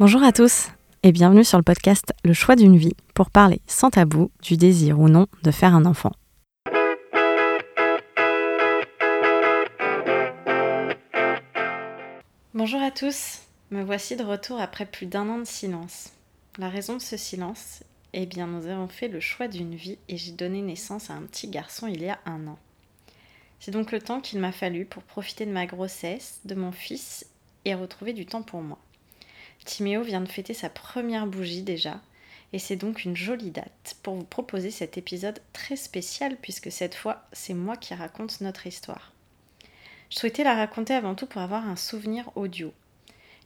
Bonjour à tous et bienvenue sur le podcast Le choix d'une vie pour parler sans tabou du désir ou non de faire un enfant. Bonjour à tous, me voici de retour après plus d'un an de silence. La raison de ce silence Eh bien, nous avons fait le choix d'une vie et j'ai donné naissance à un petit garçon il y a un an. C'est donc le temps qu'il m'a fallu pour profiter de ma grossesse, de mon fils et retrouver du temps pour moi. Timéo vient de fêter sa première bougie déjà, et c'est donc une jolie date pour vous proposer cet épisode très spécial puisque cette fois c'est moi qui raconte notre histoire. Je souhaitais la raconter avant tout pour avoir un souvenir audio.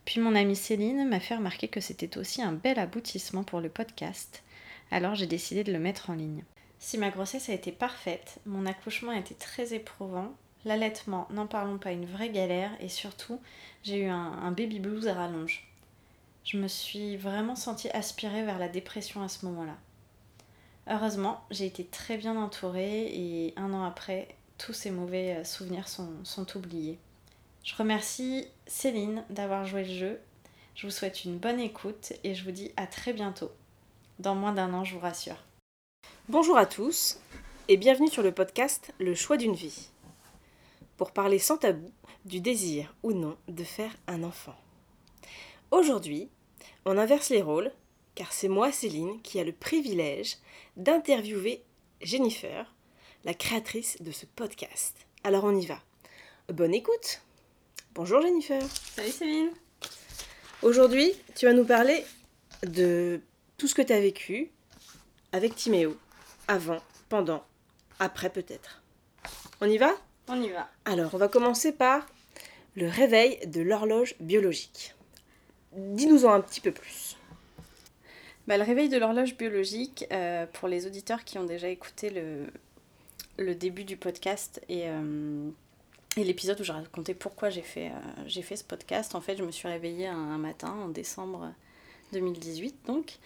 Puis mon amie Céline m'a fait remarquer que c'était aussi un bel aboutissement pour le podcast, alors j'ai décidé de le mettre en ligne. Si ma grossesse a été parfaite, mon accouchement a été très éprouvant, l'allaitement, n'en parlons pas, une vraie galère, et surtout, j'ai eu un, baby blues à rallonge. Je me suis vraiment sentie aspirée vers la dépression à ce moment-là. Heureusement, j'ai été très bien entourée et un an après, tous ces mauvais euh, souvenirs sont, sont oubliés. Je remercie Céline d'avoir joué le jeu. Je vous souhaite une bonne écoute et je vous dis à très bientôt. Dans moins d'un an, je vous rassure. Bonjour à tous et bienvenue sur le podcast Le choix d'une vie. Pour parler sans tabou du désir ou non de faire un enfant. Aujourd'hui, on inverse les rôles car c'est moi, Céline, qui a le privilège d'interviewer Jennifer, la créatrice de ce podcast. Alors on y va. Bonne écoute Bonjour Jennifer Salut Céline Aujourd'hui, tu vas nous parler de tout ce que tu as vécu avec Timéo, avant, pendant, après peut-être. On y va? On y va. Alors, on va commencer par le réveil de l'horloge biologique. Dis-nous-en un petit peu plus. Bah, le réveil de l'horloge biologique, euh, pour les auditeurs qui ont déjà écouté le, le début du podcast et, euh, et l'épisode où j'ai raconté pourquoi j'ai fait, euh, fait ce podcast, en fait, je me suis réveillée un, matin en décembre 2018, donc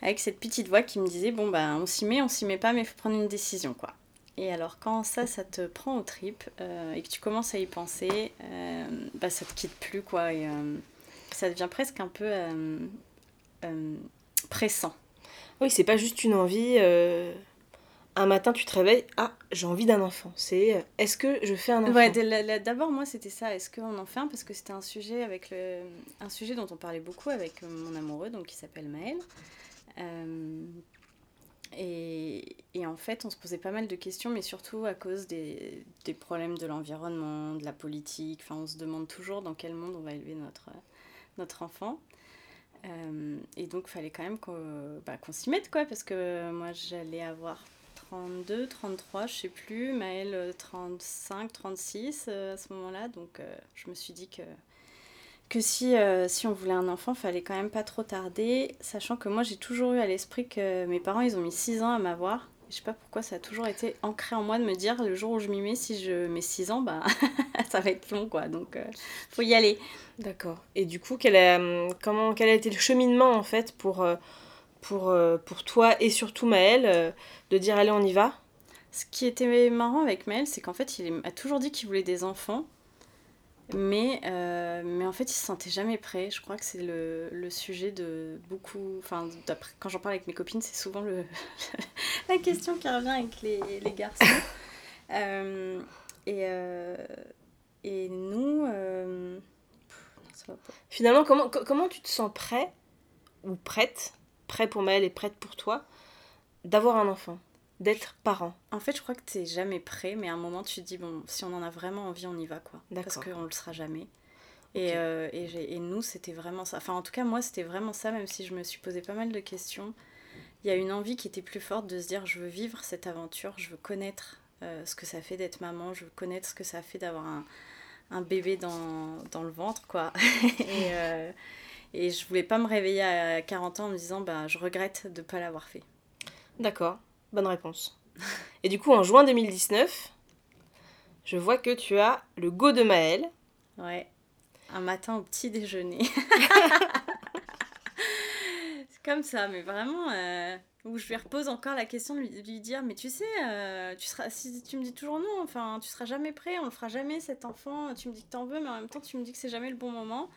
avec cette petite voix qui me disait bon bah on s'y met, on s'y met pas, mais il faut prendre une décision quoi. Et alors quand ça, ça te prend au trip euh, et que tu commences à y penser, bah ça te quitte plus quoi ça devient presque un peu pressant. Oui, c'est pas juste une envie. Un matin, tu te réveilles, ah, j'ai envie d'un enfant. C'est est-ce que je fais un enfant? Ouais, d'abord, moi, c'était ça. Est-ce qu'on en fait un? Parce que c'était un sujet, avec le... un sujet dont on parlait beaucoup avec mon amoureux, donc qui s'appelle Maël. Euh, et, et, en fait, on se posait pas mal de questions, mais surtout à cause des, des problèmes de l'environnement, de la politique. Enfin, on se demande toujours dans quel monde on va élever notre, notre enfant. Euh, et donc, il fallait quand même qu'on bah, qu'on s'y mette, quoi, parce que moi, j'allais avoir 32, 33, je sais plus, Maëlle 35, 36 à ce moment-là. Donc, euh, je me suis dit que que si, euh, si on voulait un enfant, fallait quand même pas trop tarder, sachant que moi j'ai toujours eu à l'esprit que mes parents ils ont mis 6 ans à m'avoir. Je sais pas pourquoi ça a toujours été ancré en moi de me dire le jour où je m'y mets, si je mets 6 ans, bah ça va être long quoi, donc euh, faut y aller. D'accord. Et du coup, quel a, comment, quel a été le cheminement en fait pour, euh, pour, pour toi et surtout Maël de dire allez on y va? Ce qui était marrant avec Maël, c'est qu'en fait il a toujours dit qu'il voulait des enfants. Mais, euh, mais en fait, il se sentait jamais prêt. Je crois que c'est le, le, sujet de beaucoup. Enfin, quand j'en parle avec mes copines, c'est souvent le, la question qui revient avec les, les garçons. euh, et, euh, et nous. Finalement, comment, comment tu te sens prêt ou prête, prêt pour Maëlle et prête pour toi, d'avoir un enfant? D'être parent En fait, je crois que tu jamais prêt, mais à un moment, tu te dis, bon, si on en a vraiment envie, on y va, quoi. Parce qu'on le sera jamais. Et, euh, et, et, nous, c'était vraiment ça. Enfin, en tout cas, moi, c'était vraiment ça, même si je me suis posé pas mal de questions. Il y a une envie qui était plus forte de se dire, je veux vivre cette aventure, je veux connaître euh, ce que ça fait d'être maman, je veux connaître ce que ça fait d'avoir un, un, bébé dans, dans, le ventre, quoi. et, euh, et je voulais pas me réveiller à 40 ans en me disant, bah, je regrette de pas l'avoir fait. D'accord. Bonne réponse. Et du coup, en juin 2019, je vois que tu as le go de Maël. Ouais. Un matin au petit déjeuner. C'est comme ça, mais vraiment. Euh, où je lui repose encore la question de lui, dire Mais tu sais, euh, tu seras, si tu me dis toujours non, enfin, tu seras jamais prêt, on le fera jamais cet enfant. Tu me dis que t'en veux, mais en même temps, tu me dis que c'est jamais le bon moment.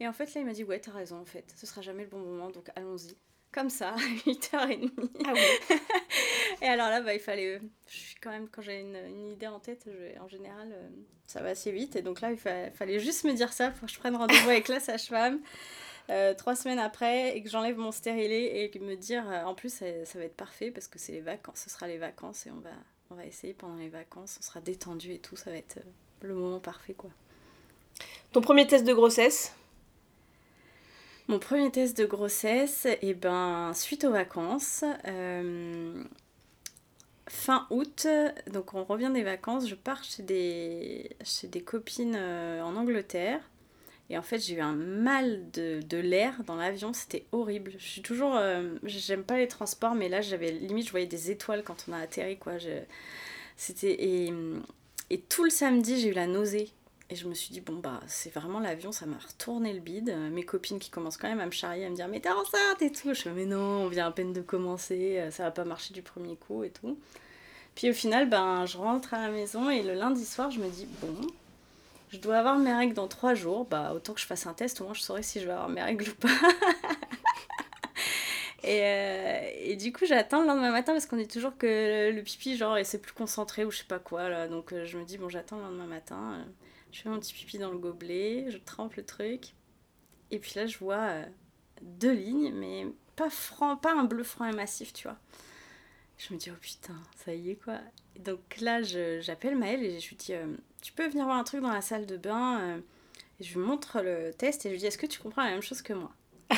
Et en fait, là, il m'a dit Ouais, t'as raison, en fait, ce sera jamais le bon moment, donc allons-y. Comme ça, à 8h30. Ah oui Et alors là, bah, il fallait. Je suis quand même, quand j'ai une, une idée en tête, je- en général, euh, ça va assez vite. Et donc là, il fa- fallait juste me dire ça pour que je prenne rendez-vous avec la sage-femme. euh, trois semaines après et que j'enlève mon stérilet et me dire euh, en plus ça, ça va être parfait parce que c'est les vacances ce sera les vacances et on va on va essayer pendant les vacances on sera détendu et tout ça va être euh, le moment parfait quoi Ton premier test de grossesse? Mon premier test de grossesse, et ben, suite aux vacances, euh, fin août, donc on revient des vacances, je pars chez des, copines euh, en Angleterre. Et en fait, j'ai eu un mal de, l'air dans l'avion, c'était horrible. Je suis toujours. euh, J'aime pas les transports, mais là, j'avais limite, je voyais des étoiles quand on a atterri, quoi. C'était. Et, et tout le samedi, j'ai eu la nausée. Et je me suis dit, bon, bah, c'est vraiment l'avion, ça m'a retourné le bide. Mes copines qui commencent quand même à me charrier, à me dire, mais t'es enceinte et tout. Je fais, mais non, on vient à peine de commencer, euh, ça va pas marcher du premier coup et tout. Puis au final, ben, je rentre à la maison et le lundi soir, je me dis, bon, je dois avoir mes règles dans trois jours, bah, autant que je fasse un test, au moins je saurai si je vais avoir mes règles ou pas. Et, euh, et du coup, j'attends le lendemain matin parce qu'on dit toujours que le pipi, genre, et c'est plus concentré ou je sais pas quoi, là. Donc euh, je me dis, bon, j'attends le lendemain matin. Je fais mon petit pipi dans le gobelet, je trempe le truc. Et puis là, je vois euh, deux lignes, mais pas franc, pas un bleu franc et massif, tu vois. Je me dis, oh putain, ça y est, quoi. Et donc là, je- j'appelle Maëlle et je lui dis, euh, tu peux venir voir un truc dans la salle de bain euh, Et je lui montre le test et je lui dis, est-ce que tu comprends la même chose que moi?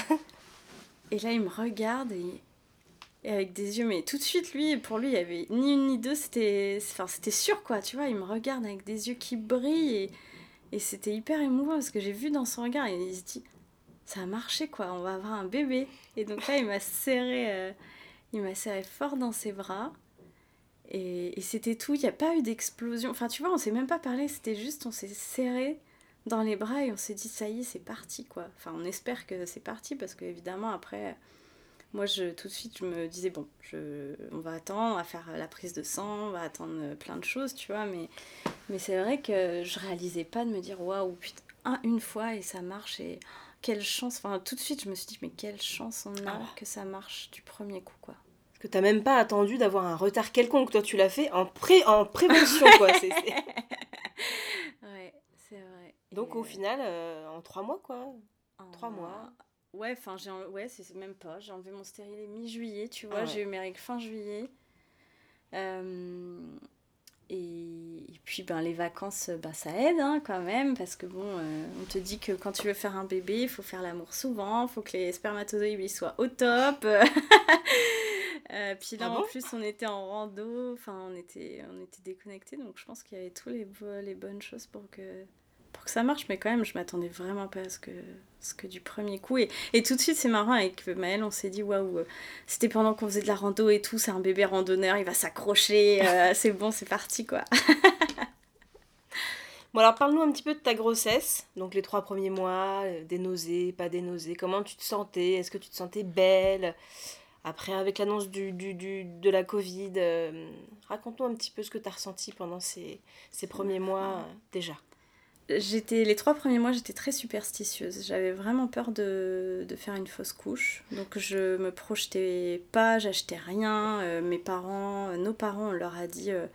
Et là, il me regarde et, et avec des yeux, mais tout de suite, lui, pour lui, il y avait ni une ni deux, c'était enfin, c'était sûr, quoi, tu vois. Il me regarde avec des yeux qui brillent et, c'était hyper émouvant parce que j'ai vu dans son regard et il se dit, ça a marché, quoi, on va avoir un bébé. Et donc là, il m'a serré, euh, il m'a serré fort dans ses bras. Et, et c'était tout, il n'y a pas eu d'explosion. Enfin, tu vois, on s'est même pas parlé, c'était juste, on s'est serré dans les bras et on s'est dit, ça y est, c'est parti, quoi. Enfin, on espère que c'est parti parce qu'évidemment, après, moi, je, tout de suite, je me disais, bon, je, on va attendre, on va faire la prise de sang, on va attendre plein de choses, tu vois. Mais, mais c'est vrai que je réalisais pas de me dire, waouh, putain, un, une fois et ça marche et quelle chance. Enfin, tout de suite, je me suis dit, mais quelle chance on a Ah. que ça marche du premier coup, quoi. Que t'as même pas attendu d'avoir un retard quelconque. Toi, tu l'as fait en, pré en prévention, quoi. Ouais, c'est vrai. Donc, Et, au euh, final, euh, en trois mois, quoi. en- trois mois. Ouais, enfin, j'ai ouais, c'est même pas. J'ai enlevé mon stérilet mi-juillet, tu vois. Ah ouais. J'ai eu mes règles fin juillet. Euh, et, et puis, ben, les vacances, bah, ça aide hein, quand même. Parce que, bon, euh, on te dit que quand tu veux faire un bébé, il faut faire l'amour souvent. Il faut que les spermatozoïdes ils soient au top. Euh, puis là, Ah en plus, on était en rando. Enfin, on était, on était déconnectés. Donc, je pense qu'il y avait tous les, bo- les bonnes choses pour que pour que ça marche, mais quand même, je m'attendais vraiment pas à ce que, ce que du premier coup. Et, et tout de suite, c'est marrant, avec Maëlle, on s'est dit, waouh, euh, c'était pendant qu'on faisait de la rando et tout, c'est un bébé randonneur, il va s'accrocher, euh, c'est bon, c'est parti, quoi. Bon, alors, parle-nous un petit peu de ta grossesse. Donc, les trois premiers mois, euh, des nausées, pas des nausées. Comment tu te sentais? Est-ce que tu te sentais belle? Après, avec l'annonce du, du, du- de la Covid, euh, raconte-nous un petit peu ce que tu as ressenti pendant ces, ces premiers mois, euh, déjà. J'étais, les trois premiers mois, j'étais très superstitieuse. J'avais vraiment peur de, de faire une fausse couche. Donc, je me projetais pas, j'achetais rien. Euh, mes parents, euh, nos parents, on leur a dit. euh,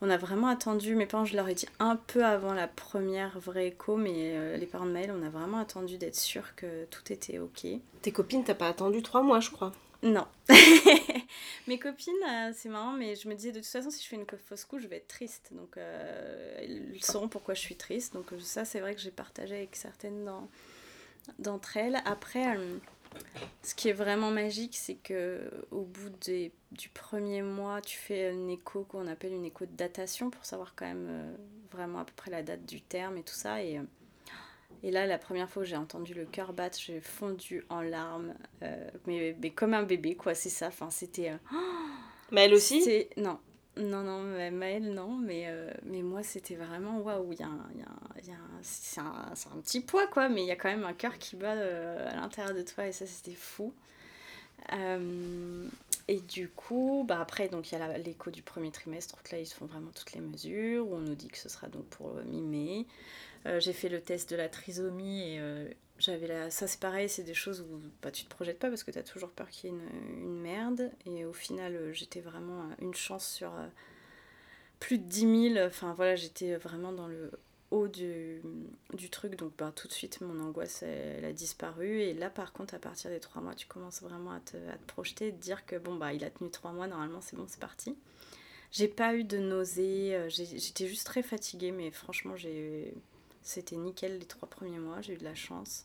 on a vraiment attendu, mes parents, je leur ai dit un peu avant la première vraie écho, mais les parents de Maëlle, on a vraiment attendu d'être sûr que tout était ok. Tes copines, t'as pas attendu trois mois, je crois. Non. Mes copines, euh, c'est marrant, mais je me disais de toute façon, si je fais une fausse couche, je vais être triste. Donc, euh, ils sauront pourquoi je suis triste. Donc, euh, ça, c'est vrai que j'ai partagé avec certaines d'en- d'entre elles. Après, euh, ce qui est vraiment magique, c'est que au bout des- du premier mois, tu fais une écho qu'on appelle une écho de datation pour savoir quand même vraiment à peu près la date du terme et tout ça. Et, et là, la première fois que j'ai entendu le cœur battre, j'ai fondu en larmes, euh, mais, mais comme un bébé, quoi, c'est ça. Enfin, c'était. euh, Mais elle aussi? Non. Non, non, Ma- Maëlle, non, mais, euh, mais moi, c'était vraiment waouh. Il y a un, y a un- y a un- c'est un, c'est un petit poids, quoi, mais il y a quand même un cœur qui bat euh, à l'intérieur de toi, et ça, c'était fou. Et du coup, bah après, donc il y a l'écho du premier trimestre, où là ils se font vraiment toutes les mesures, où on nous dit que ce sera donc pour mi-mai. Euh, j'ai fait le test de la trisomie et euh, j'avais la... ça c'est pareil, c'est des choses où bah, tu te projettes pas parce que tu as toujours peur qu'il y ait une, une, merde. Et au final, j'étais vraiment une chance sur plus de 10 000. Enfin voilà, j'étais vraiment dans le haut du, du truc, donc bah, tout de suite mon angoisse elle, a disparu. Et là par contre, à partir des trois mois, tu commences vraiment à te, à te projeter, de dire que bon bah il a tenu trois mois, normalement c'est bon, c'est parti. J'ai pas eu de nausées, euh, j'étais juste très fatiguée, mais franchement j'ai c'était nickel les trois premiers mois, j'ai eu de la chance.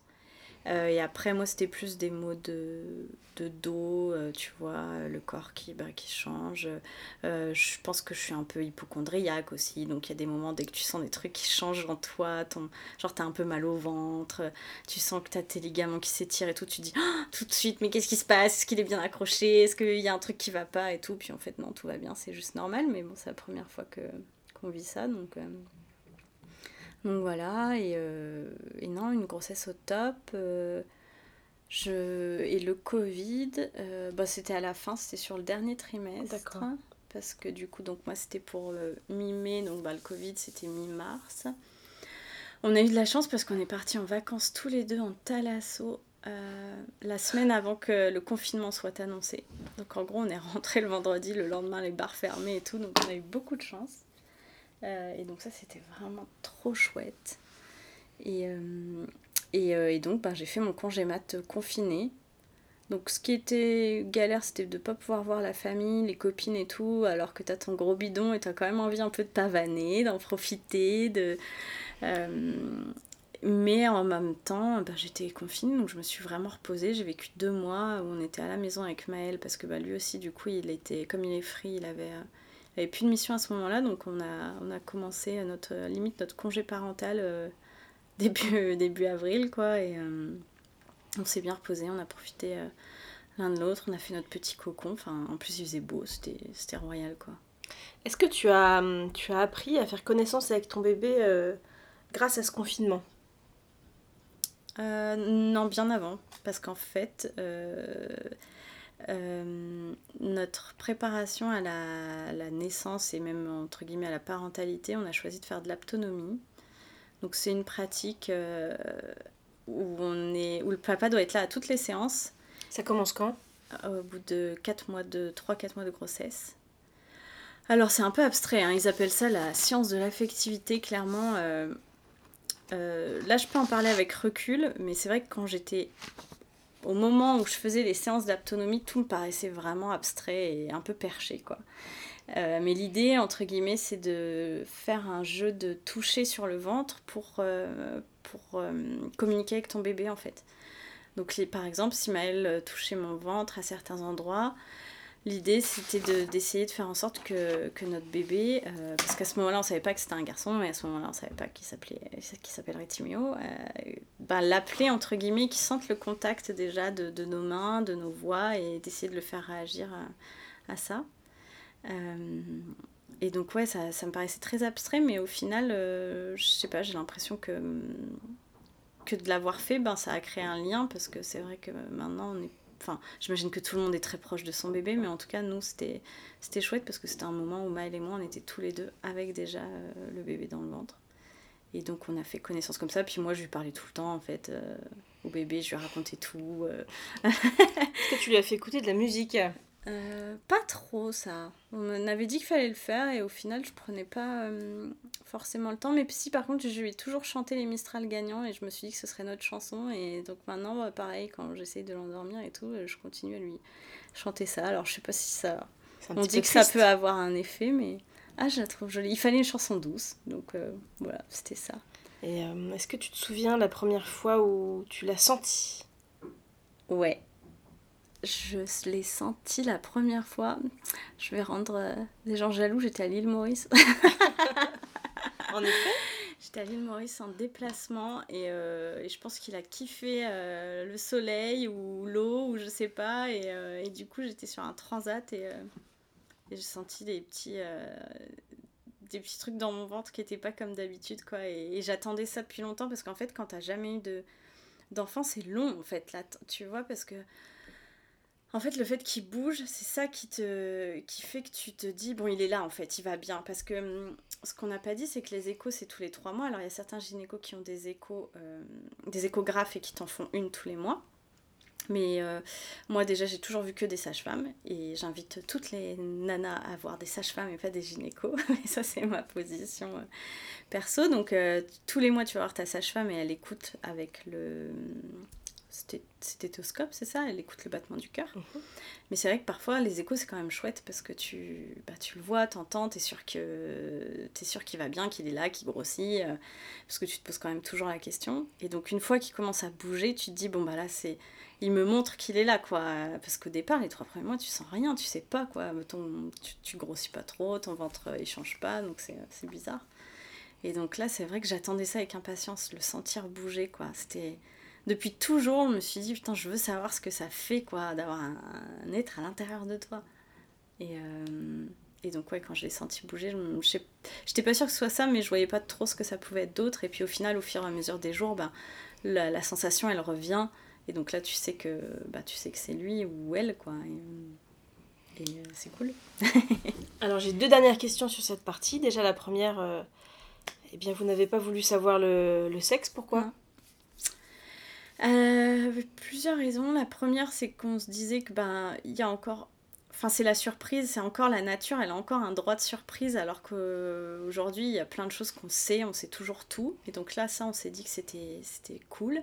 Euh, et après, moi, c'était plus des mots de, de dos, euh, tu vois, le corps qui, bah, qui change. Euh, je pense que je suis un peu hypochondriaque aussi, donc il y a des moments dès que tu sens des trucs qui changent en toi, ton, genre t'as un peu mal au ventre, tu sens que t'as tes ligaments qui s'étirent et tout, tu dis oh, tout de suite, mais qu'est-ce qui se passe? Est-ce qu'il est bien accroché? Est-ce qu'il y a un truc qui va pas? Et tout Puis en fait, non, tout va bien, c'est juste normal, mais bon, c'est la première fois que qu'on vit ça, donc donc voilà, et, euh, et, non, une grossesse au top. Euh, je... Et le Covid, euh, bah, c'était à la fin, c'était sur le dernier trimestre. Parce que du coup, donc moi c'était pour mi-mai, donc bah, le Covid c'était mi-mars. On a eu de la chance parce qu'on est partis en vacances tous les deux en Thalasso la semaine avant que le confinement soit annoncé. Donc en gros, on est rentré le vendredi, le lendemain les bars fermés et tout, donc on a eu beaucoup de chance. Euh, et donc ça, c'était vraiment trop chouette. Et, euh, et, euh, et, donc, bah, j'ai fait mon congé mat confiné. Donc ce qui était galère, c'était de ne pas pouvoir voir la famille, les copines et tout, alors que tu as ton gros bidon et tu as quand même envie un peu de pavaner, d'en profiter, de... mais en même temps, bah, j'étais confinée, donc je me suis vraiment reposée. J'ai vécu deux mois où on était à la maison avec Maël, parce que bah, lui aussi, du coup, il était, comme il est free, il avait avait plus de mission à ce moment-là, donc on a, on a commencé notre limite notre congé parental euh, début, début avril, quoi. Et euh, on s'est bien reposé, on a profité euh, l'un de l'autre, on a fait notre petit cocon. Enfin, en plus, il faisait beau, c'était royal, quoi. Est-ce que tu as, tu as appris à faire connaissance avec ton bébé grâce à ce confinement? Non, bien avant, parce qu'en fait euh, notre préparation à la, naissance et même entre guillemets à la parentalité, on a choisi de faire de l'aptonomie. Donc c'est une pratique euh, où, on est, où le papa doit être là à toutes les séances. Ça commence quand? Au bout de 4 mois de 3-4 mois de grossesse. Alors c'est un peu abstrait, hein. ils appellent ça la science de l'affectivité, clairement. Euh, là je peux en parler avec recul, mais c'est vrai que quand j'étais au moment où je faisais les séances d'aptonomie, tout me paraissait vraiment abstrait et un peu perché, quoi. Euh, mais l'idée, entre guillemets, c'est de faire un jeu de toucher sur le ventre pour, euh, euh, communiquer avec ton bébé, en fait. Donc, par exemple, si Maëlle touchait mon ventre à certains endroits, L'idée, c'était d'essayer de, faire en sorte que, que notre bébé, euh, parce qu'à ce moment-là, on savait pas que c'était un garçon, mais à ce moment-là, on savait pas qu'il s'appellerait Timéo, euh, ben, l'appeler, entre guillemets, qu'il sente le contact déjà de, de, nos mains, de nos voix, et d'essayer de le faire réagir à, à ça. Euh, et donc, ouais, ça, ça, me paraissait très abstrait, mais au final, je sais pas, j'ai l'impression que, que de l'avoir fait, ben, ça a créé un lien, parce que c'est vrai que maintenant, on est Enfin, j'imagine que tout le monde est très proche de son bébé, mais en tout cas, nous, c'était, chouette parce que c'était un moment où Maëlle et moi, on était tous les deux avec déjà euh, le bébé dans le ventre. Et donc, on a fait connaissance comme ça. Puis moi, je lui parlais tout le temps, en fait, euh, au bébé, je lui racontais tout. Euh. Est-ce que tu lui as fait écouter de la musique? Euh, pas trop ça. On avait dit qu'il fallait le faire et au final je prenais pas euh, forcément le temps. Mais si par contre je lui ai toujours chanté les Mistral gagnants et je me suis dit que ce serait notre chanson. Et donc maintenant bah, pareil quand j'essaye de l'endormir et tout, euh, je continue à lui chanter ça. Alors je sais pas si ça... On dit que ça peut avoir un effet mais... Ah je la trouve jolie. Il fallait une chanson douce. Donc voilà, c'était ça. Et est-ce que tu te souviens la première fois où tu l'as senti Ouais, je l'ai senti la première fois. Je vais rendre euh, les gens jaloux, j'étais à l'île Maurice. en effet J'étais à l'île Maurice en déplacement et, euh, et je pense qu'il a kiffé euh, le soleil ou l'eau ou je sais pas. Et, et du coup, j'étais sur un transat et, et j'ai senti des petits, des petits trucs dans mon ventre qui n'étaient pas comme d'habitude. quoi. Et, j'attendais ça depuis longtemps parce qu'en fait, quand t'as jamais eu de d'enfant, c'est long en fait. Là, tu vois, parce que En fait, le fait qu'il bouge, c'est ça qui, te, qui fait que tu te dis, bon, il est là, en fait, il va bien. Parce que hum, ce qu'on n'a pas dit, c'est que les échos, c'est tous les trois mois. Alors, il y a certains gynécos qui ont des échos, euh, des échographes et qui t'en font une tous les mois. Mais euh, moi déjà j'ai toujours vu que des sages-femmes et j'invite toutes les nanas à voir des sages-femmes et pas des gynécos. et ça c'est ma position euh, perso. Donc tous les mois tu vas voir ta sage-femme et elle écoute avec le stéthoscope, c'est ça? Elle écoute le battement du cœur. Mhm. Mais c'est vrai que parfois, les échos, c'est quand même chouette parce que tu, bah, tu le vois, t'entends, t'es sûr que es sûr qu'il va bien, qu'il est là, qu'il grossit, euh, parce que tu te poses quand même toujours la question. Et donc, une fois qu'il commence à bouger, tu te dis, bon, bah là, c'est. Il me montre qu'il est là, quoi. Parce qu'au départ, les trois premiers mois, tu sens rien, tu sais pas, quoi. Ton, tu, tu grossis pas trop, ton ventre, il change pas, donc c'est bizarre. Et donc là, c'est vrai que j'attendais ça avec impatience, le sentir bouger, quoi. C'était depuis toujours, je me suis dit, putain, je veux savoir ce que ça fait, quoi, d'avoir un, être à l'intérieur de toi. Et, euh, et donc, ouais, quand je l'ai senti bouger, je j'étais pas sûre que ce soit ça, mais je voyais pas trop ce que ça pouvait être d'autre. Et puis, au final, au fur et à mesure des jours, bah, la, sensation, elle revient. Et donc là, tu sais que, bah, tu sais que c'est lui ou elle, quoi. Et, euh, c'est cool. Alors, j'ai deux dernières questions sur cette partie. Déjà, la première, euh, eh bien, vous n'avez pas voulu savoir le, le sexe, pourquoi? Euh, plusieurs raisons. La première, c'est qu'on se disait que ben il y a encore, enfin c'est la surprise, c'est encore la nature, elle a encore un droit de surprise, alors qu'aujourd'hui il y a plein de choses qu'on sait, on sait toujours tout. Et donc là, ça, on s'est dit que c'était cool.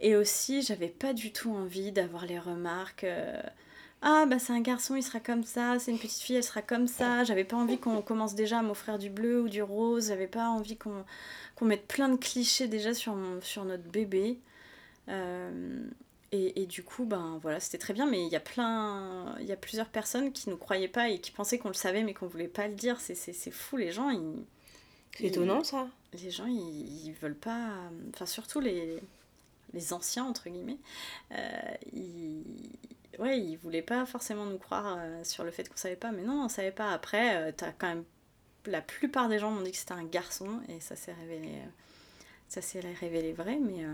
Et aussi, j'avais pas du tout envie d'avoir les remarques. Euh, ah bah c'est un garçon, il sera comme ça, c'est une petite fille, elle sera comme ça. J'avais pas envie qu'on commence déjà à m'offrir du bleu ou du rose, j'avais pas envie qu'on mette plein de clichés déjà sur, sur notre bébé. Euh, et, du coup, ben voilà, c'était très bien, mais il y a plein, il y a plusieurs personnes qui ne croyaient pas et qui pensaient qu'on le savait, mais qu'on voulait pas le dire. C'est, fou, les gens, ils. C'est étonnant ça. Les gens, ils, ils, veulent pas. Enfin, surtout les, les anciens, entre guillemets. Euh, ils, ouais, ils voulaient pas forcément nous croire euh, sur le fait qu'on savait pas, mais non, on savait pas. Après, euh, as quand même. La plupart des gens m'ont dit que c'était un garçon, et ça s'est révélé. ça s'est révélé vrai, mais.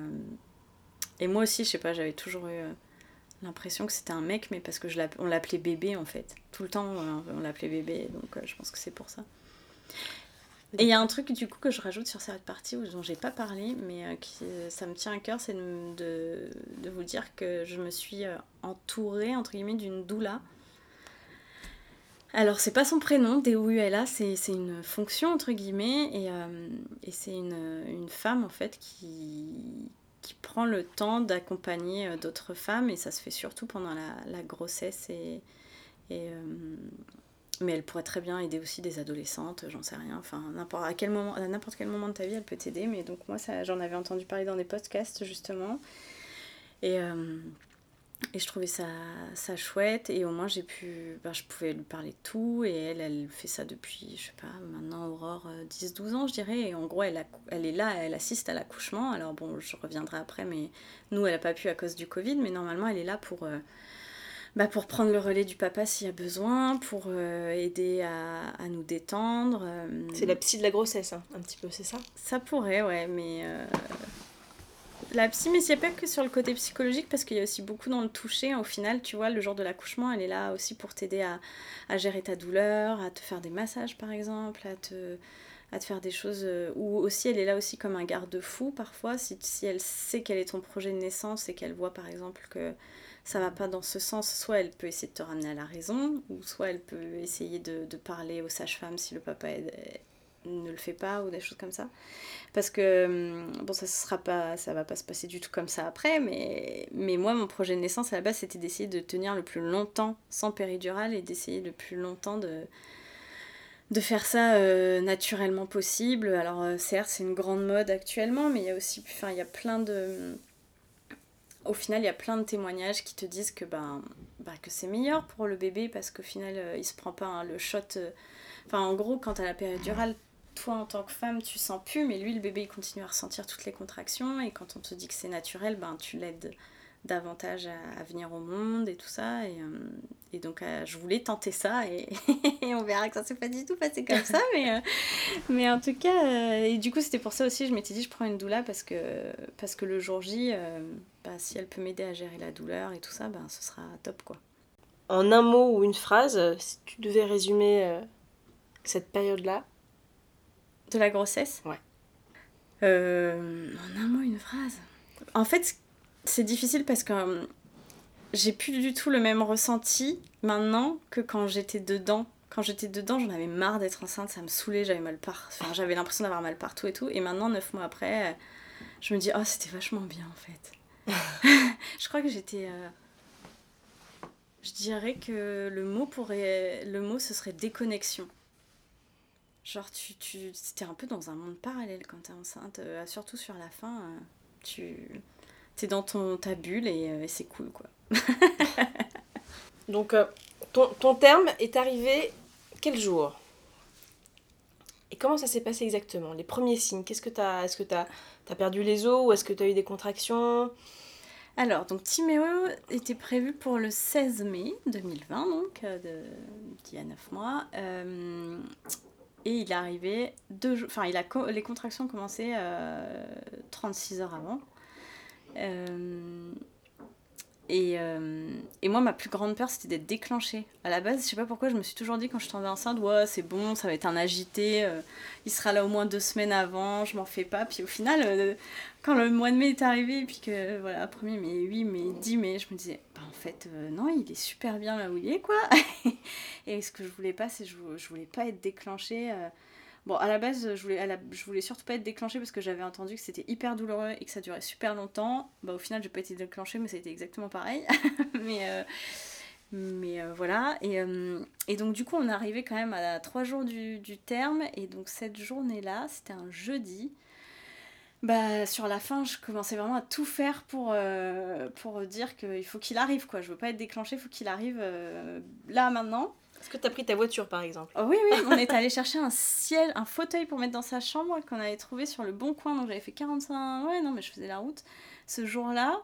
Et moi aussi, je sais pas, j'avais toujours eu euh, l'impression que c'était un mec, mais parce que on l'appelait bébé en fait. Tout le temps, on l'appelait bébé, donc euh, je pense que c'est pour ça. Et il y a un truc du coup que je rajoute sur cette partie dont j'ai pas parlé, mais euh, qui, ça me tient à cœur, c'est de, de, vous dire que je me suis entourée entre guillemets d'une doula. Alors c'est pas son prénom, D-O-U-L-A, c'est une fonction entre guillemets, et, et c'est une, une, femme en fait qui, qui prend le temps d'accompagner euh, d'autres femmes et ça se fait surtout pendant la, grossesse et, euh, mais elle pourrait très bien aider aussi des adolescentes, j'en sais rien. Enfin, n'importe à quel moment, à n'importe quel moment de ta vie, elle peut t'aider. Mais donc moi, ça, j'en avais entendu parler dans des podcasts justement. Euh, et je trouvais ça, ça chouette. Et au moins j'ai pu, ben, je pouvais lui parler de tout. Et elle, elle fait ça depuis, je sais pas, maintenant Aurore 10-12 euh, ans je dirais. Et en gros elle, elle est là, elle assiste à l'accouchement, alors bon je reviendrai après mais nous elle a pas pu à cause du Covid. Mais normalement elle est là pour, euh, bah, pour prendre le relais du papa s'il y a besoin, pour euh, aider à, à, nous détendre. C'est la psy de la grossesse hein, un petit peu, c'est ça? Ça pourrait ouais mais la psy, mais c'est pas que sur le côté psychologique, parce qu'il y a aussi beaucoup dans le toucher. Au final, tu vois, le jour de l'accouchement, elle est là aussi pour t'aider à, gérer ta douleur, à te faire des massages par exemple, à te, faire des choses. Euh, ou aussi, elle est là aussi comme un garde-fou parfois, si, si elle sait quel est ton projet de naissance et qu'elle voit par exemple que ça va pas dans ce sens, soit elle peut essayer de te ramener à la raison, ou soit elle peut essayer de, de parler aux sages-femmes si le papa est, ne le fait pas ou des choses comme ça parce que hum, bon ça sera pas ça va pas se passer du tout comme ça après mais mais moi mon projet de naissance à la base c'était d'essayer de tenir le plus longtemps sans péridurale et d'essayer le plus longtemps de faire ça euh, naturellement possible alors euh, certes c'est une grande mode actuellement mais il y a aussi enfin il y a plein de au final, il y a plein de témoignages qui te disent que, ben, bah, que c'est meilleur pour le bébé parce qu'au final, euh, il se prend pas hein, le shot. Enfin, en gros, quand as la péridurale, toi en tant que femme tu sens plus mais lui le bébé il continue à ressentir toutes les contractions et quand on te dit que c'est naturel ben tu l'aides davantage à, venir au monde et tout ça. Et, et donc, je voulais tenter ça et, on verra que ça s'est pas du tout passé comme ça. mais, mais en tout cas, et du coup, c'était pour ça aussi, je m'étais dit, je prends une doula parce que, parce que le jour J, bah, si elle peut m'aider à gérer la douleur et tout ça, ben, ce sera top quoi. En un mot ou une phrase, si tu devais résumer cette période-là De la grossesse Ouais. Euh, en un mot, une phrase. En fait, c'est difficile parce que euh, j'ai plus du tout le même ressenti maintenant que quand j'étais dedans. Quand j'étais dedans, j'en avais marre d'être enceinte, ça me saoulait, j'avais mal partout. Enfin, j'avais l'impression d'avoir mal partout et tout. Et maintenant, neuf mois après, je me dis, oh, c'était vachement bien en fait. je crois que j'étais. Euh, je dirais que le mot pourrait. Le mot, ce serait déconnexion. Genre, tu, tu c'était un peu dans un monde parallèle quand t'es enceinte, euh, surtout sur la fin. Euh, tu es dans ton, ta bulle et, euh, c'est cool, quoi. Donc, ton, ton, terme est arrivé quel jour? Et comment ça s'est passé exactement? Les premiers signes, qu'est-ce que t'as Est-ce que t'as as perdu les os ou est-ce que t'as eu des contractions? Alors, donc Timéo était prévu pour le 16 mai 2020, donc de, d'il y a 9 mois. Et il est arrivé deux jours. Enfin, les contractions ont commencé 36 euh, heures avant. Euh, et, euh, et, moi, ma plus grande peur, c'était d'être déclenchée. À la base, je sais pas pourquoi, je me suis toujours dit quand je tombée enceinte, ouais, c'est bon, ça va être un agité, il sera là au moins deux semaines avant, je m'en fais pas. Puis au final, quand le mois de mai est arrivé, et puis que, voilà, premier mai, 8 mai, 10 mai, je me disais, bah, en fait, non, il est super bien là où il est, quoi. et ce que je voulais pas, c'est je, je voulais pas être déclenchée. Bon, à la base, je voulais, je voulais surtout pas être déclenchée parce que j'avais entendu que c'était hyper douloureux et que ça durait super longtemps. Bah, au final, j'ai pas été déclenchée, mais ça a été exactement pareil. mais euh, mais euh, voilà. Et, euh, donc, du coup, on est arrivé quand même à trois jours du, du terme. Et donc, cette journée-là, c'était un jeudi. Bah, sur la fin, je commençais vraiment à tout faire pour, pour dire qu'il faut qu'il arrive, quoi. Je veux pas être déclenchée, il faut qu'il arrive là, maintenant. Est-ce que tu as pris ta voiture par exemple? Oh, Oui, oui, on est allé chercher un ciel, un fauteuil pour mettre dans sa chambre qu'on avait trouvé sur le bon coin. Donc j'avais fait 45. Ouais, non, mais je faisais la route. Ce jour-là,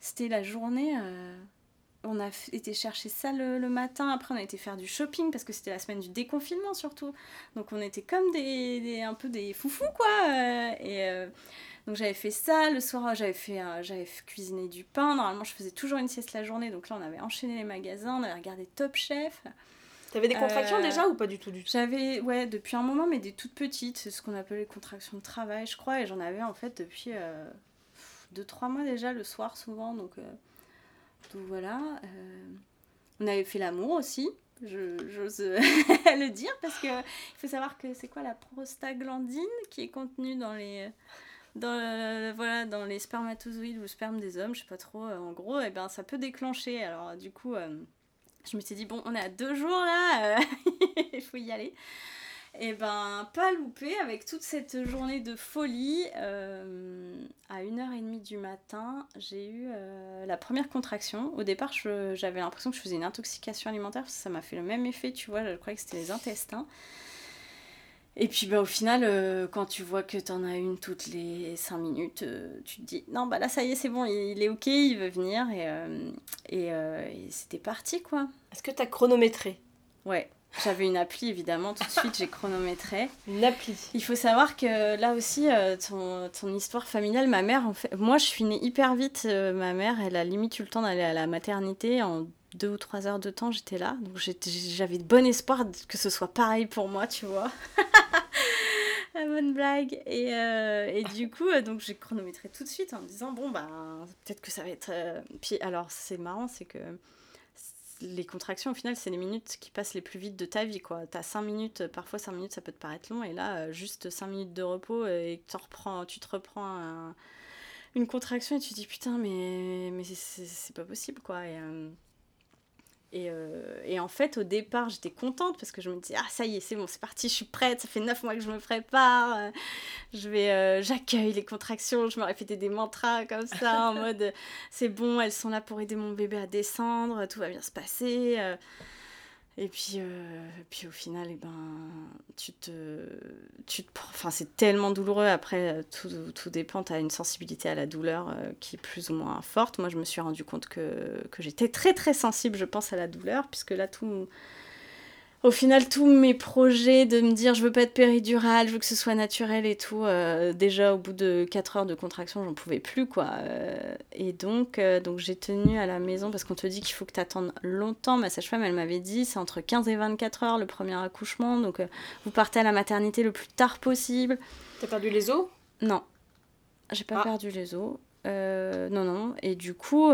c'était la journée. Euh, on a été chercher ça le, matin. Après, on a été faire du shopping parce que c'était la semaine du déconfinement surtout. Donc on était comme des, un peu des foufous quoi. Euh, et. Euh, donc j'avais fait ça, le soir j'avais fait j'avais cuisiné du pain, normalement je faisais toujours une sieste la journée, donc là on avait enchaîné les magasins, on avait regardé Top Chef. T'avais des contractions euh, déjà ou pas du tout du tout? J'avais, ouais, depuis un moment, mais des toutes petites, c'est ce qu'on appelle les contractions de travail, je crois, et j'en avais en fait depuis 2-3 euh, mois déjà, le soir souvent, donc, euh, donc voilà. on avait fait l'amour aussi, j'ose le dire, parce qu'il faut savoir que c'est quoi la prostaglandine qui est contenue dans les voilà, dans les spermatozoïdes ou le sperme des hommes, je sais pas trop, en gros, et eh ben, ça peut déclencher. Alors, du coup, je me suis dit, bon, on est à deux jours là, euh, il faut y aller. Et eh ben, pas loupé, avec toute cette journée de folie, euh, à 1h30 du matin, j'ai eu euh, la première contraction. Au départ, j'avais l'impression que je faisais une intoxication alimentaire, parce que ça m'a fait le même effet, tu vois, je croyais que c'était les intestins. Et puis bah, au final, euh, quand tu vois que tu en as une toutes les 5 minutes, euh, tu te dis non, bah là ça y est, c'est bon, il, est ok, il veut venir. Et, euh, et, c'était parti quoi. Est-ce que tu as chronométré? Ouais, j'avais une appli évidemment, tout de suite j'ai chronométré. Une appli Il faut savoir que là aussi, ton, ton, histoire familiale, ma mère, en fait, moi je suis née hyper vite. ma mère, elle a limite eu le temps d'aller à la maternité en deux ou trois heures de temps, j'étais là. Donc j'avais de bon espoir que ce soit pareil pour moi, tu vois. La bonne blague. Et, euh, et du coup, euh, donc j'ai chronométré tout de suite en me disant, bon, bah, peut-être que ça va être. Euh, puis alors, c'est marrant, c'est que les contractions, au final, c'est les minutes qui passent les plus vite de ta vie, quoi. T'as 5 minutes, parfois 5 minutes, ça peut te paraître long, et là, juste 5 minutes de repos, et tu, reprends, tu te reprends une contraction, et tu te dis, putain, mais, mais c'est pas possible, quoi. Et, et, euh, et, en fait, au départ, j'étais contente parce que je me disais, ah, ça y est, c'est bon, c'est parti, je suis prête, ça fait neuf mois que je me prépare, euh, je vais, euh, j'accueille les contractions, je me répétais des mantras comme ça, en mode, c'est bon, elles sont là pour aider mon bébé à descendre, tout va bien se passer. Et puis, euh, au final, eh ben, tu te, tu enfin, c'est tellement douloureux. Après, tout, tout dépend. Tu as une sensibilité à la douleur euh, qui est plus ou moins forte. Moi, je me suis rendu compte que, que j'étais très très sensible, je pense, à la douleur, puisque là, tout, au final, tous mes projets de me dire je veux pas être péridurale, je veux que ce soit naturel et tout, euh, déjà au bout de 4 heures de contraction, j'en pouvais plus quoi. Euh, et donc, euh, donc j'ai tenu à la maison parce qu'on te dit qu'il faut que tu attendes longtemps. Ma sage-femme, elle m'avait dit c'est entre 15 et 24 heures le premier accouchement, donc vous partez à la maternité le plus tard possible. T'as perdu les os? Non, j'ai pas ah. perdu les os. non, non. Et du coup,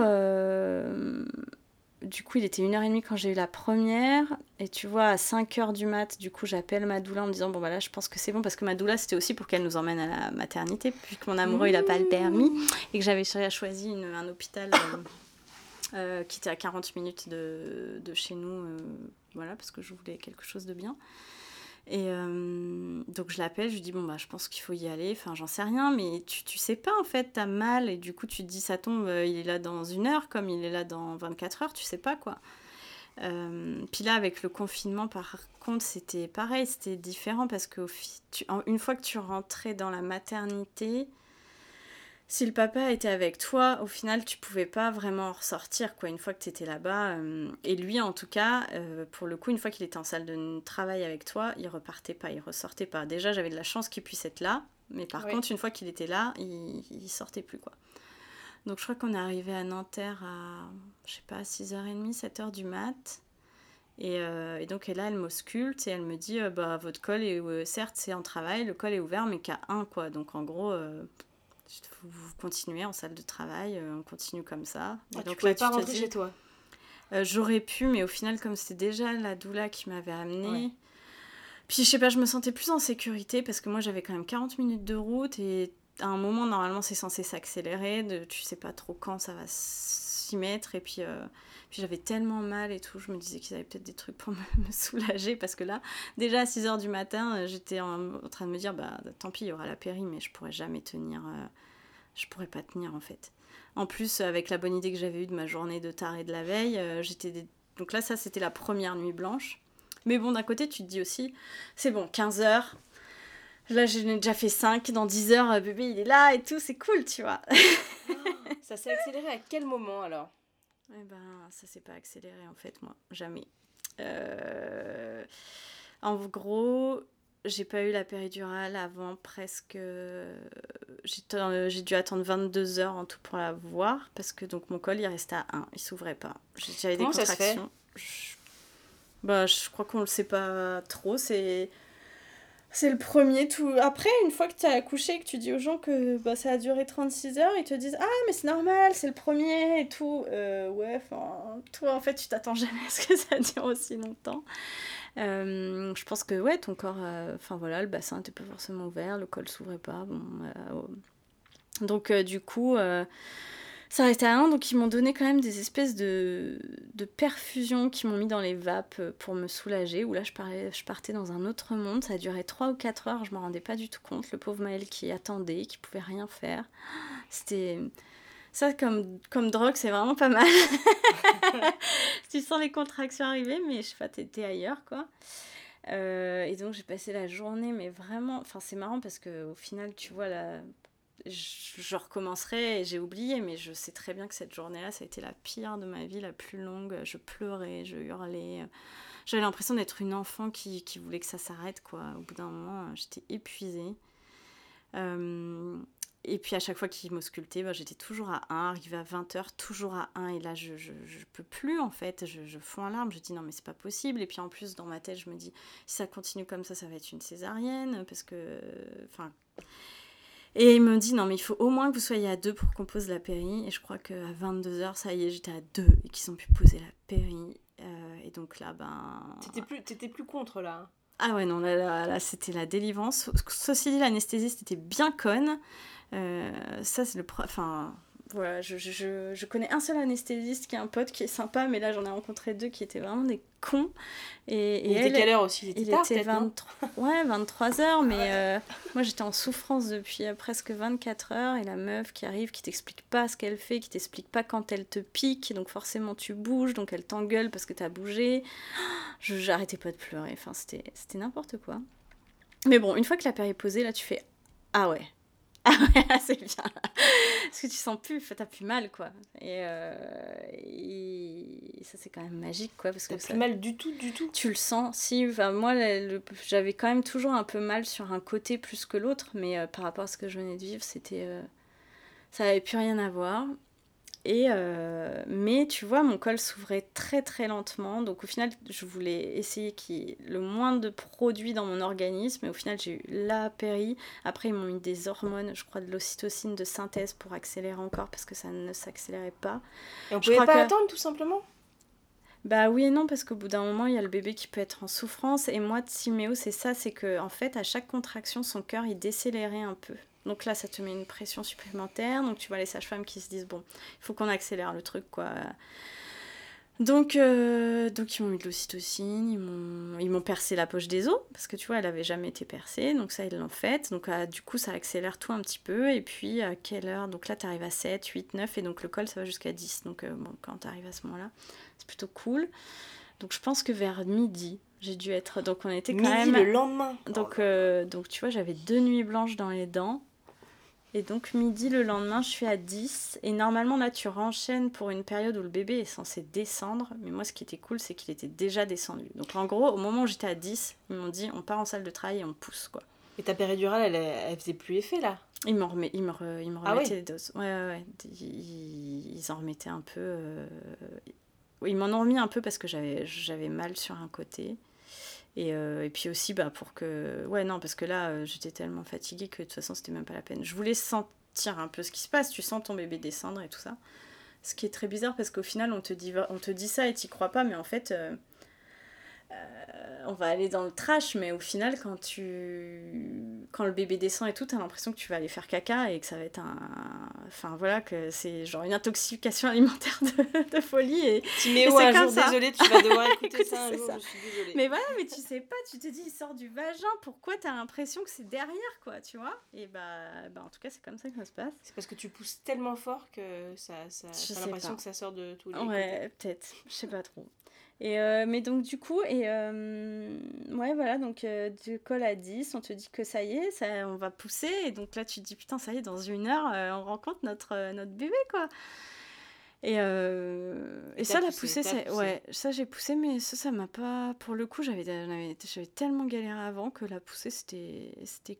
du coup, il était une heure et demie quand j'ai eu la première. Et tu vois, à 5 heures du mat, du coup, j'appelle ma doula en me disant Bon, bah là, je pense que c'est bon. Parce que ma doula, c'était aussi pour qu'elle nous emmène à la maternité, puisque mon amoureux, il n'a pas le permis. Et que j'avais choisi un hôpital euh, euh, qui était à 40 minutes de, de chez nous. Euh, voilà, parce que je voulais quelque chose de bien. Et euh, donc je l'appelle, je lui dis bon bah je pense qu'il faut y aller, enfin j'en sais rien, mais tu, tu sais pas en fait, t'as mal et du coup tu te dis ça tombe, euh, il est là dans une heure comme il est là dans 24 heures, tu sais pas quoi. Euh, puis là avec le confinement par contre c'était pareil, c'était différent parce que une fois que tu rentrais dans la maternité, si le papa était avec toi, au final, tu pouvais pas vraiment ressortir, quoi, une fois que tu étais là-bas. Euh, et lui, en tout cas, euh, pour le coup, une fois qu'il était en salle de travail avec toi, il repartait pas, il ressortait pas. Déjà, j'avais de la chance qu'il puisse être là, mais par contre, une fois qu'il était là, il, il sortait plus, quoi. Donc, je crois qu'on est arrivé à Nanterre à, je sais pas, 6h30, 7h du mat. Et, euh, et, donc là, elle m'ausculte et elle me dit bah, Votre col est, certes, c'est en travail, le col est ouvert, mais qu'à 1, quoi. Donc en gros, vous continuez en salle de travail, euh, on continue comme ça. Ah, donc, tu pouvais pas rentrer chez toi. euh, J'aurais pu, mais au final, comme c'était déjà la doula qui m'avait amenée, puis je sais pas, je me sentais plus en sécurité parce que moi j'avais quand même 40 minutes de route et à un moment, normalement, c'est censé s'accélérer, de, tu sais pas trop quand ça va s'y et puis, euh, puis j'avais tellement mal et tout, je me disais qu'ils avaient peut-être des trucs pour me, soulager parce que là, déjà à 6h du matin, j'étais en, train de me dire, bah tant pis, il y aura la péri, mais je pourrais jamais tenir je pourrais pas tenir en fait. En plus, avec la bonne idée que j'avais eue de ma journée de taré de la veille, euh, j'étais. Donc là, ça, c'était la première nuit blanche. Mais bon, d'un côté, tu te dis aussi, c'est bon, 15 heures. Là, j'en ai déjà fait 5. Dans 10 heures, euh, bébé, il est là et tout, c'est cool, tu vois. Ça s'est accéléré à quel moment alors? Eh ben, ça s'est pas accéléré en fait, moi. Jamais. Euh, en gros, j'ai pas eu la péridurale avant presque. J'ai dû attendre 22 heures en tout pour la voir parce que donc mon col il restait à 1, il s'ouvrait pas. J'avais des contractions. je... Bah, je crois qu'on le sait pas trop. C'est. C'est le premier tout. Après, une fois que tu as accouché et que tu dis aux gens que bah, ça a duré 36 heures, ils te disent Ah, mais c'est normal, c'est le premier et tout. Euh, ouais, enfin, toi en fait, tu t'attends jamais à ce que ça dure aussi longtemps. Euh, je pense que ouais, ton corps, euh, enfin voilà, le bassin n'était pas forcément ouvert, le col s'ouvrait pas. Bon, euh, donc du coup, ça restait à un, donc ils m'ont donné quand même des espèces de, de perfusions qui m'ont mis dans les vapes pour me soulager. Où là, je, parlais, je partais dans un autre monde. Ça a duré 3 ou 4 heures, je me rendais pas du tout compte. Le pauvre Maël qui attendait, qui pouvait rien faire. C'était ça, comme, comme drogue, c'est vraiment pas mal. tu sens les contractions arriver, mais je sais pas, t'étais ailleurs, quoi. Euh, et donc, j'ai passé la journée, mais vraiment... Enfin, c'est marrant parce qu'au final, tu vois, là, je, recommencerai et j'ai oublié, mais je sais très bien que cette journée-là, ça a été la pire de ma vie, la plus longue. Je pleurais, je hurlais. J'avais l'impression d'être une enfant qui, voulait que ça s'arrête, quoi. Au bout d'un moment, j'étais épuisée. Euh, et puis à chaque fois qu'il m'auscultait, bah, j'étais toujours à 1, arrivé à 20h, toujours à 1. Et là, je, je, peux plus en fait. Je, je fonds en larmes. Je dis non, mais c'est pas possible. Et puis en plus, dans ma tête, je me dis si ça continue comme ça, ça va être une césarienne. Parce que. Enfin. Et il me dit non, mais il faut au moins que vous soyez à 2 pour qu'on pose la péri. Et je crois qu'à 22h, ça y est, j'étais à 2 et qu'ils ont pu poser la péri. Euh, et donc là, ben. T'étais plus, plus contre là ah ouais, non, là, là, là c'était la délivrance. Ceci dit, l'anesthésie, c'était bien conne. Euh, ça, c'est le. Enfin, voilà, je, je, je, connais un seul anesthésiste qui est un pote qui est sympa, mais là j'en ai rencontré deux qui étaient vraiment des cons. Et, il était quelle heure aussi? Il était, il était 23, ouais, 23 heures, mais euh, moi j'étais en souffrance depuis euh, presque 24 heures. Et la meuf qui arrive, qui t'explique pas ce qu'elle fait, qui t'explique pas quand elle te pique, donc forcément tu bouges, donc elle t'engueule parce que t'as bougé. J'arrêtais pas de pleurer, enfin c'était n'importe quoi. Mais bon, une fois que la paire est posée, là tu fais Ah ouais, ah ouais, c'est bien. Parce que tu sens plus, t'as plus mal, quoi. Et, euh, ça, c'est quand même magique, quoi. Parce que plus mal du tout, du tout? Tu le sens. Si, enfin, moi, j'avais quand même toujours un peu mal sur un côté plus que l'autre, mais euh, par rapport à ce que je venais de vivre, c'était. Euh, ça n'avait plus rien à voir. Et euh, mais tu vois, mon col s'ouvrait très très lentement. Donc au final, je voulais essayer qu'il y ait le moins de produits dans mon organisme. Et au final, j'ai eu la péri. Après, ils m'ont mis des hormones, je crois de l'ocytocine de synthèse pour accélérer encore parce que ça ne s'accélérait pas. Et on pouvait pas attendre tout simplement? Bah oui et non, parce qu'au bout d'un moment, il y a le bébé qui peut être en souffrance. Et moi, Timéo, c'est ça, c'est que en fait, à chaque contraction, son cœur, il décélérait un peu. Donc là, ça te met une pression supplémentaire. Donc tu vois les sages-femmes qui se disent, bon, il faut qu'on accélère le truc, quoi. Donc, euh, donc ils m'ont mis de l'ocytocine, ils m'ont percé la poche des os, parce que tu vois, elle avait jamais été percée, donc ça, ils l'ont fait. Donc euh, du coup, ça accélère tout un petit peu. Et puis, à quelle heure? Donc là, tu arrives à 7, 8, 9, et donc le col, ça va jusqu'à 10. Donc euh, bon, quand tu arrives à ce moment-là, c'est plutôt cool. Donc je pense que vers midi, j'ai dû être... Donc on était quand midi même... le lendemain Donc, donc tu vois, j'avais deux nuits blanches dans les dents. Et donc midi le lendemain, je suis à 10. Et normalement là, tu renchaînes pour une période où le bébé est censé descendre. Mais moi, ce qui était cool, c'est qu'il était déjà descendu. Donc en gros, au moment où j'étais à 10, ils m'ont dit on part en salle de travail et on pousse quoi. Et ta péridurale, elle, elle faisait plus effet là? Ils me, remet, ils me, ils me ah remettaient les doses. Ouais, ouais, ouais. Ils, en remettaient un peu. Euh... Ils m'en ont remis un peu parce que j'avais mal sur un côté. Et, euh, et, puis aussi, bah, pour que. Ouais, non, parce que là, euh, j'étais tellement fatiguée que de toute façon, c'était même pas la peine. Je voulais sentir un peu ce qui se passe. Tu sens ton bébé descendre et tout ça. Ce qui est très bizarre parce qu'au final, on te dit, on te dit ça et t'y crois pas, mais en fait. Euh, on va aller dans le trash, mais au final, quand tu quand le bébé descend et tout, t'as l'impression que tu vas aller faire caca et que ça va être un. Enfin voilà, que c'est genre une intoxication alimentaire de, de folie. Et, mais ouais, un jour, désolé, tu vas devoir écouter ça un jour, je suis désolée. Mais voilà, mais tu sais pas, tu te dis, il sort du vagin, pourquoi t'as l'impression que c'est derrière, quoi, tu vois? Et bah, bah, en tout cas, c'est comme ça que ça se passe. C'est parce que tu pousses tellement fort que ça, ça t'as l'impression que ça sort de tous les Ouais, peut-être, je sais pas trop. Et euh, mais donc du coup, et euh, ouais voilà, donc euh, du col à 10, on te dit que ça y est, ça, on va pousser, et donc là tu te dis putain ça y est, dans une heure, on rencontre notre, notre bébé quoi. Et, et ça, la poussée, c'est... Ouais, ça j'ai poussé, mais ça, ça m'a pas... Pour le coup, j'avais, j'avais tellement galéré avant que la poussée, c'était... c'était...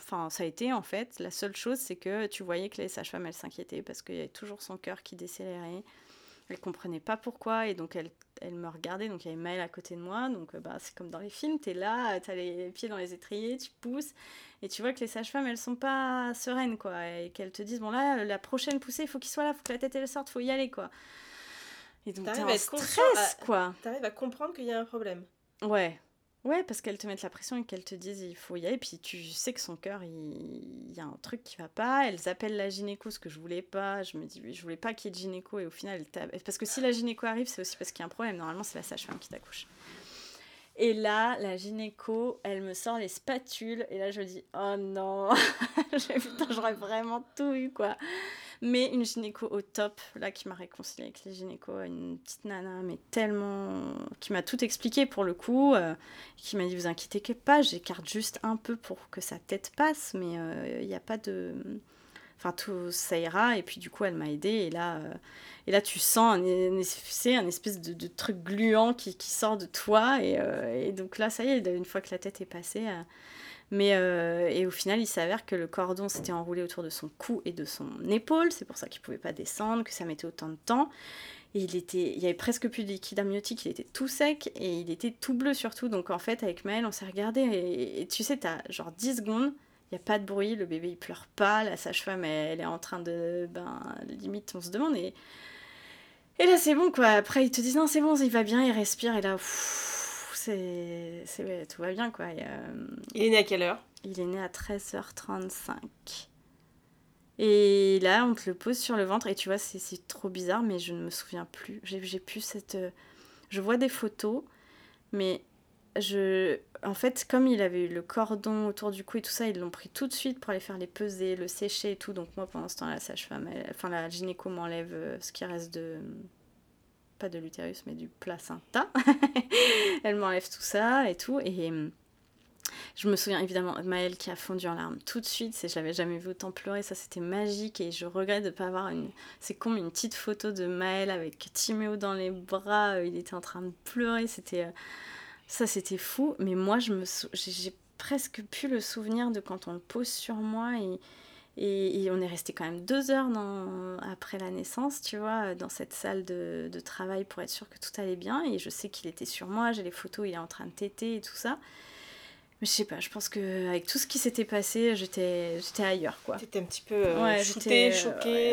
Enfin, ça a été en fait. La seule chose, c'est que tu voyais que les sages-femmes, elles s'inquiétaient parce qu'il y avait toujours son cœur qui décélérait. Elle comprenait pas pourquoi et donc elle, elle me regardait. Donc il y avait Maëlle à côté de moi. Donc euh, bah, c'est comme dans les films, tu es là, tu as les pieds dans les étriers, tu pousses et tu vois que les sages-femmes elles sont pas sereines quoi et qu'elles te disent bon là la prochaine poussée il faut qu'il soit là, faut que la tête elle sorte, faut y aller quoi. Et donc t'es en stress quoi. T'arrives à comprendre qu'il y a un problème. Ouais. Ouais, parce qu'elles te mettent la pression et qu'elles te disent il faut y aller. Puis tu sais que son cœur, il... y a un truc qui va pas. Elles appellent la gynéco, ce que je voulais pas. Je me dis, je voulais pas qu'il y ait de gynéco. Et au final, parce que si la gynéco arrive, c'est aussi parce qu'il y a un problème. Normalement, c'est la sage-femme qui t'accouche. Et là, la gynéco, elle me sort les spatules. Et là, je me dis, oh non, j'aurais vraiment tout eu, quoi. Mais une gynéco au top, là, qui m'a réconcilié avec les gynécos, une petite nana, mais tellement. qui m'a tout expliqué pour le coup, euh, qui m'a dit Vous inquiétez pas, j'écarte juste un peu pour que sa tête passe, mais il euh, n'y a pas de. Enfin, tout ça ira. Et puis, du coup, elle m'a aidée. Et là, euh, et là tu sens un, un espèce de, truc gluant qui, sort de toi. Et, et, donc là, ça y est, une fois que la tête est passée mais euh, et au final, il s'avère que le cordon s'était enroulé autour de son cou et de son épaule. C'est pour ça qu'il pouvait pas descendre, que ça mettait autant de temps. Et il était, il y avait presque plus de liquide amniotique, il était tout sec et il était tout bleu surtout. Donc en fait, avec Maëlle, on s'est regardé et, tu sais, t'as genre 10 secondes, il n'y a pas de bruit, le bébé il pleure pas, la sage-femme elle, est en train de. Ben, limite, on se demande. Et, et là, c'est bon quoi. Après, ils te disent non, c'est bon, il va bien, il respire. Et là, c'est, tout va bien, quoi. il est né à quelle heure? Il est né à 13h35. Et là, on te le pose sur le ventre. Et tu vois, c'est trop bizarre, mais je ne me souviens plus. J'ai plus cette. Euh, je vois des photos, mais je. En fait, comme il avait eu le cordon autour du cou et tout ça, ils l'ont pris tout de suite pour aller faire les peser, le sécher et tout. Donc, moi, pendant ce temps, la sage-femme, enfin, la gynéco m'enlève euh, ce qui reste de. Pas de l'utérus, mais du placenta. Elle m'enlève tout ça et tout. Et je me souviens évidemment de Maëlle qui a fondu en larmes tout de suite. Je l'avais jamais vu autant pleurer. Ça, c'était magique. Et je regrette de ne pas avoir une. C'est comme une petite photo de Maëlle avec Timéo dans les bras. Euh, il était en train de pleurer. C'était. Ça, c'était fou. Mais moi, je me j'ai presque plus le souvenir de quand on le pose sur moi. Et, et, on est resté quand même deux heures dans, après la naissance, tu vois, dans cette salle de, de travail pour être sûr que tout allait bien. Et je sais qu'il était sur moi. J'ai les photos, il est en train de téter et tout ça. Mais je sais pas, je pense qu'avec tout ce qui s'était passé, j'étais ailleurs, quoi. T'étais un petit peu euh, ouais, choquée.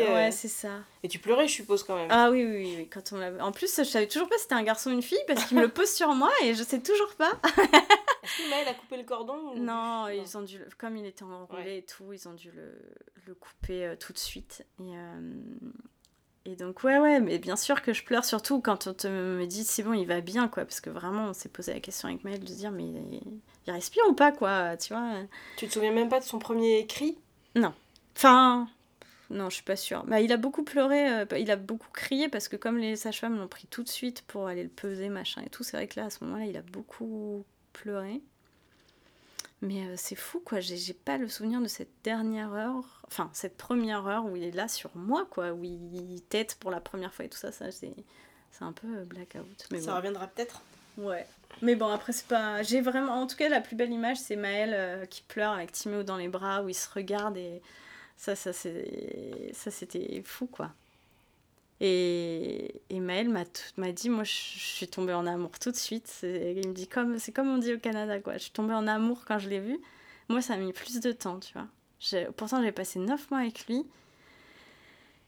Euh, ouais, c'est ça. Et tu pleurais, je suppose, quand même. Ah oui, oui, oui. Quand on en plus, je savais toujours pas si c'était un garçon ou une fille, parce qu'il me le pose sur moi et je sais toujours pas. Est-ce que Maëlle a coupé le cordon non, ils ont dû... Comme il était enroulé et tout, ils ont dû le, le couper euh, tout de suite. Et... Euh, et donc, ouais, ouais, mais bien sûr que je pleure, surtout quand on te me dit c'est bon, il va bien, quoi. Parce que vraiment, on s'est posé la question avec Maëlle de se dire, mais il respire ou pas, quoi, tu vois. Tu te souviens même pas de son premier cri? Non. Enfin, non, je suis pas sûre. Bah, il a beaucoup pleuré, euh, il a beaucoup crié parce que comme les sages-femmes l'ont pris tout de suite pour aller le peser, machin et tout, c'est vrai que là, à ce moment-là, il a beaucoup pleuré. Mais euh, c'est fou, quoi. J'ai pas le souvenir de cette dernière heure, enfin, cette première heure où il est là sur moi, quoi, où il tête pour la première fois et tout ça. ça c'est un peu euh, blackout. Mais ça reviendra peut-être Ouais. Mais bon, après, c'est pas. J'ai vraiment. En tout cas, la plus belle image, c'est Maëlle euh, qui pleure avec Timéo dans les bras, où il se regarde et. Ça, ça, c'est... ça c'était fou, quoi. Et, et Maëlle m'a dit, moi je suis tombée en amour tout de suite. Il me dit, comme, c'est comme on dit au Canada, quoi. Je suis tombée en amour quand je l'ai vu. Moi, ça a mis plus de temps, tu vois. Pourtant, j'ai passé 9 mois avec lui.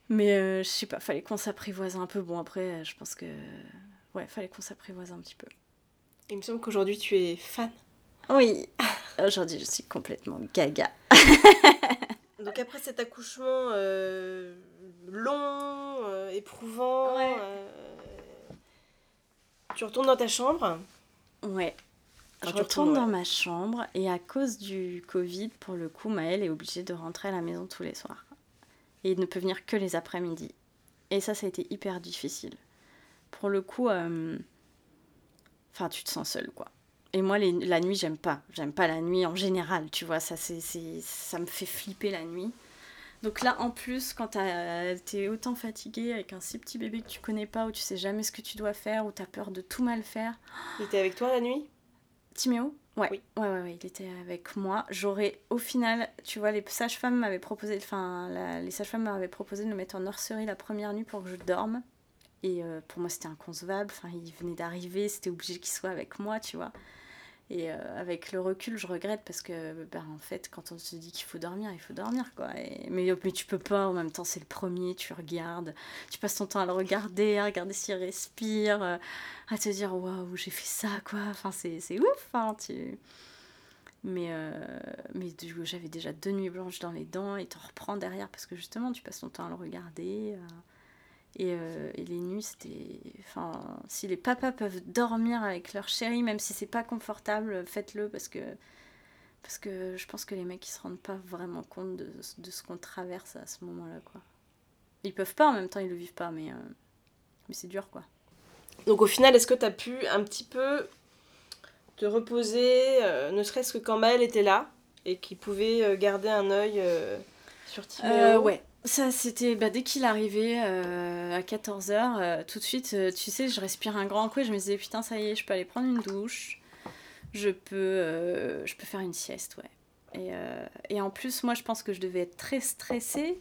Mais euh, je sais pas, fallait qu'on s'apprivoise un peu. Bon, après, je pense que. Ouais, fallait qu'on s'apprivoise un petit peu. Il me semble qu'aujourd'hui, tu es fan. Oui, aujourd'hui, je suis complètement gaga. Donc, après cet accouchement. Euh long, euh, éprouvant. Euh, tu retournes dans ta chambre Ouais. je retourne dans ma chambre et à cause du Covid, pour le coup, Maëlle est obligée de rentrer à la maison tous les soirs. Et ne peut venir que les après-midi. Et ça, ça a été hyper difficile. Pour le coup, euh, enfin, tu te sens seule, quoi. Et moi, la nuit, j'aime pas. J'aime pas la nuit en général, tu vois. Ça, c'est, ça me fait flipper la nuit. Donc là, en plus, quand t'es autant fatigué avec un si petit bébé que tu connais pas, où tu sais jamais ce que tu dois faire, où t'as peur de tout mal faire. Il était avec toi la nuit? Timéo? Ouais. Oui. ouais. Ouais, il était avec moi. J'aurais, au final, tu vois, les sages-femmes m'avaient proposé, enfin, les sages-femmes m'avaient proposé de me mettre en nurserie la première nuit pour que je dorme. Et euh, pour moi, c'était inconcevable. Enfin, il venait d'arriver, c'était obligé qu'il soit avec moi, tu vois. Et euh, avec le recul, je regrette parce que, ben, en fait, quand on se dit qu'il faut dormir, il faut dormir, quoi. Mais, mais tu peux pas, en même temps, c'est le premier, tu regardes, tu passes ton temps à le regarder, à regarder s'il respire, euh, à te dire, waouh, j'ai fait ça, quoi. Enfin, c'est, ouf, hein, tu... Mais, euh, mais j'avais déjà deux nuits blanches dans les dents et t'en reprends derrière parce que justement, tu passes ton temps à le regarder. Et, les nuits, c'était. Enfin, si les papas peuvent dormir avec leur chérie, même si c'est pas confortable, faites-le parce que. Parce que je pense que les mecs, ils se rendent pas vraiment compte de, de ce qu'on traverse à ce moment-là, quoi. Ils peuvent pas, en même temps, ils le vivent pas, mais. Euh, mais c'est dur, quoi. Donc au final, est-ce que tu as pu un petit peu te reposer, euh, ne serait-ce que quand Maëlle était là et qu'il pouvait garder un œil sur Timéo? Ouais, ça, c'était bah, dès qu'il arrivait euh, à 14h, euh, tout de suite, euh, tu sais, je respire un grand coup et je me disais, putain, ça y est, je peux aller prendre une douche, je peux, je peux faire une sieste, ouais. Et, et, en plus, moi, je pense que je devais être très stressée,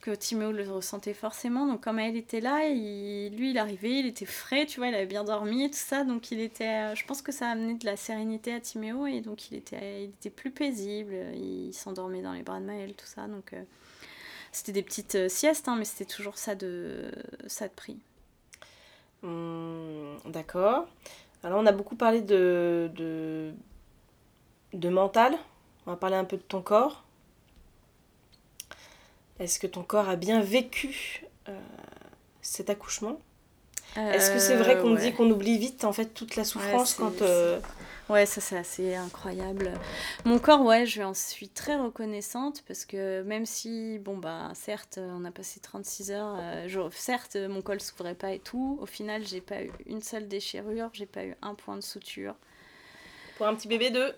que Timéo le ressentait forcément. Donc, comme elle était là, il, lui, il arrivait, il était frais, tu vois, il avait bien dormi et tout ça. Donc, il était, je pense que ça a amené de la sérénité à Timéo et donc il était, il était plus paisible, il s'endormait dans les bras de Maëlle, tout ça. Donc, c'était des petites euh, siestes, hein, mais c'était toujours ça de, ça de prix. Mmh, d'accord. Alors, on a beaucoup parlé de, de, de mental. On va parler un peu de ton corps. Est-ce que ton corps a bien vécu cet accouchement? Est-ce que c'est vrai qu'on dit qu'on oublie vite en fait toute la souffrance quand Ouais, ça c'est assez incroyable. Mon corps, ouais, je en suis très reconnaissante parce que même si, bon, bah, certes, on a passé 36 heures, euh, certes, mon col s'ouvrait pas et tout, au final, j'ai pas eu une seule déchirure, j'ai pas eu un point de suture. Pour un petit bébé de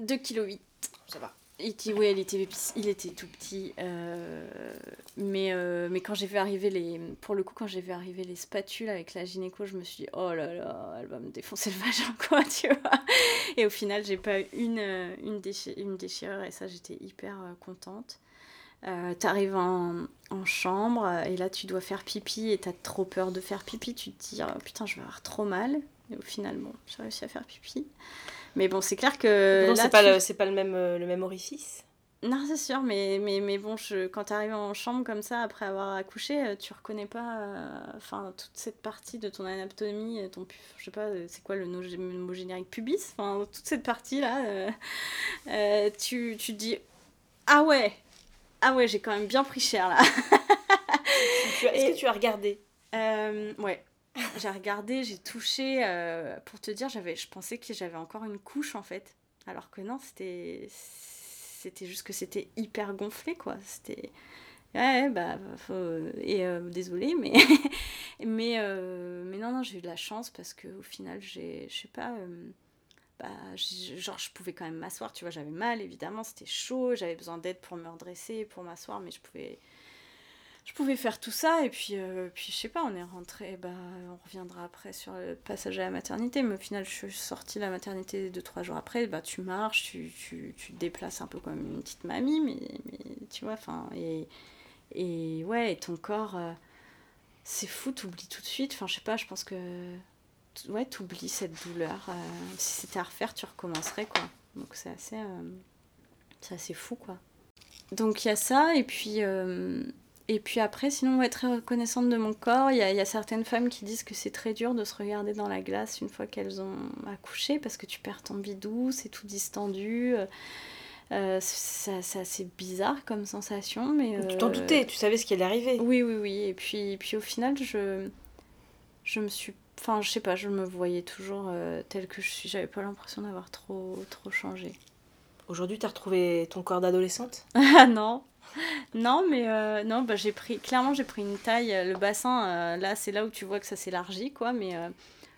2,8 kg. Ça va. Était, ouais, il était, tout petit. Euh, mais, euh, mais quand j'ai vu arriver les. Pour le coup, quand j'ai vu arriver les spatules avec la gynéco, je me suis dit, oh là là, elle va me défoncer le vagin, quoi, tu vois. Et au final, j'ai pas eu une, une, une déchirure, et ça, j'étais hyper euh, contente. Euh, T'arrives en, en, chambre, et là, tu dois faire pipi, et t'as trop peur de faire pipi. Tu te dis, oh, putain, je vais avoir trop mal. Et au final, bon, j'ai réussi à faire pipi. Mais bon, c'est clair que. Non, c'est pas, le, pas le, même, euh, le même orifice. Non, c'est sûr, mais, mais, mais bon, je, quand tu arrives en chambre comme ça, après avoir accouché, euh, tu reconnais pas euh, toute cette partie de ton anatomie, ton, je sais pas, c'est quoi le mot générique pubis? Enfin, toute cette partie-là, tu, tu te dis Ah ouais Ah ouais, j'ai quand même bien pris cher là. Est-ce que tu as regardé? Ouais, j'ai regardé, j'ai touché. Euh, pour te dire, j'avais, je pensais que j'avais encore une couche en fait. Alors que non, c'était, c'était juste que c'était hyper gonflé quoi. C'était. Ouais, bah, faut... et euh, désolé, mais, mais, euh, mais non, non, j'ai eu de la chance parce qu'au final, j'ai, je sais pas, bah, genre, je pouvais quand même m'asseoir, tu vois, j'avais mal, évidemment, c'était chaud, j'avais besoin d'aide pour me redresser, pour m'asseoir, mais je pouvais, je pouvais faire tout ça et puis, euh, puis je sais pas, on est rentré, bah, on reviendra après sur le passage à la maternité, mais au final je suis sortie de la maternité deux, trois jours après, bah, tu marches, tu, tu, tu te déplaces un peu comme une petite mamie, mais, tu vois, enfin, et, et ouais, et ton corps, euh, c'est fou, t'oublies tout de suite, enfin je sais pas, je pense que, ouais, t'oublies cette douleur, euh, si c'était à refaire, tu recommencerais, quoi, donc c'est assez, c'est assez fou, quoi. Donc il y a ça, et puis et puis après, sinon, être très reconnaissante de mon corps. Il y a, certaines femmes qui disent que c'est très dur de se regarder dans la glace une fois qu'elles ont accouché parce que tu perds ton bidou, c'est tout distendu. Euh, c'est assez bizarre comme sensation, mais... Tu t'en euh, doutais, tu savais ce qui allait arriver. Oui, oui, oui. Et puis, puis au final, je, je me suis... Enfin, je sais pas, je me voyais toujours euh, telle que je suis. J'avais pas l'impression d'avoir trop, trop changé. Aujourd'hui, tu as retrouvé ton corps d'adolescente? Ah non, non, mais euh, non, bah, j'ai pris, clairement, j'ai pris une taille. Euh, le bassin, euh, là, c'est là où tu vois que ça s'élargit, quoi, mais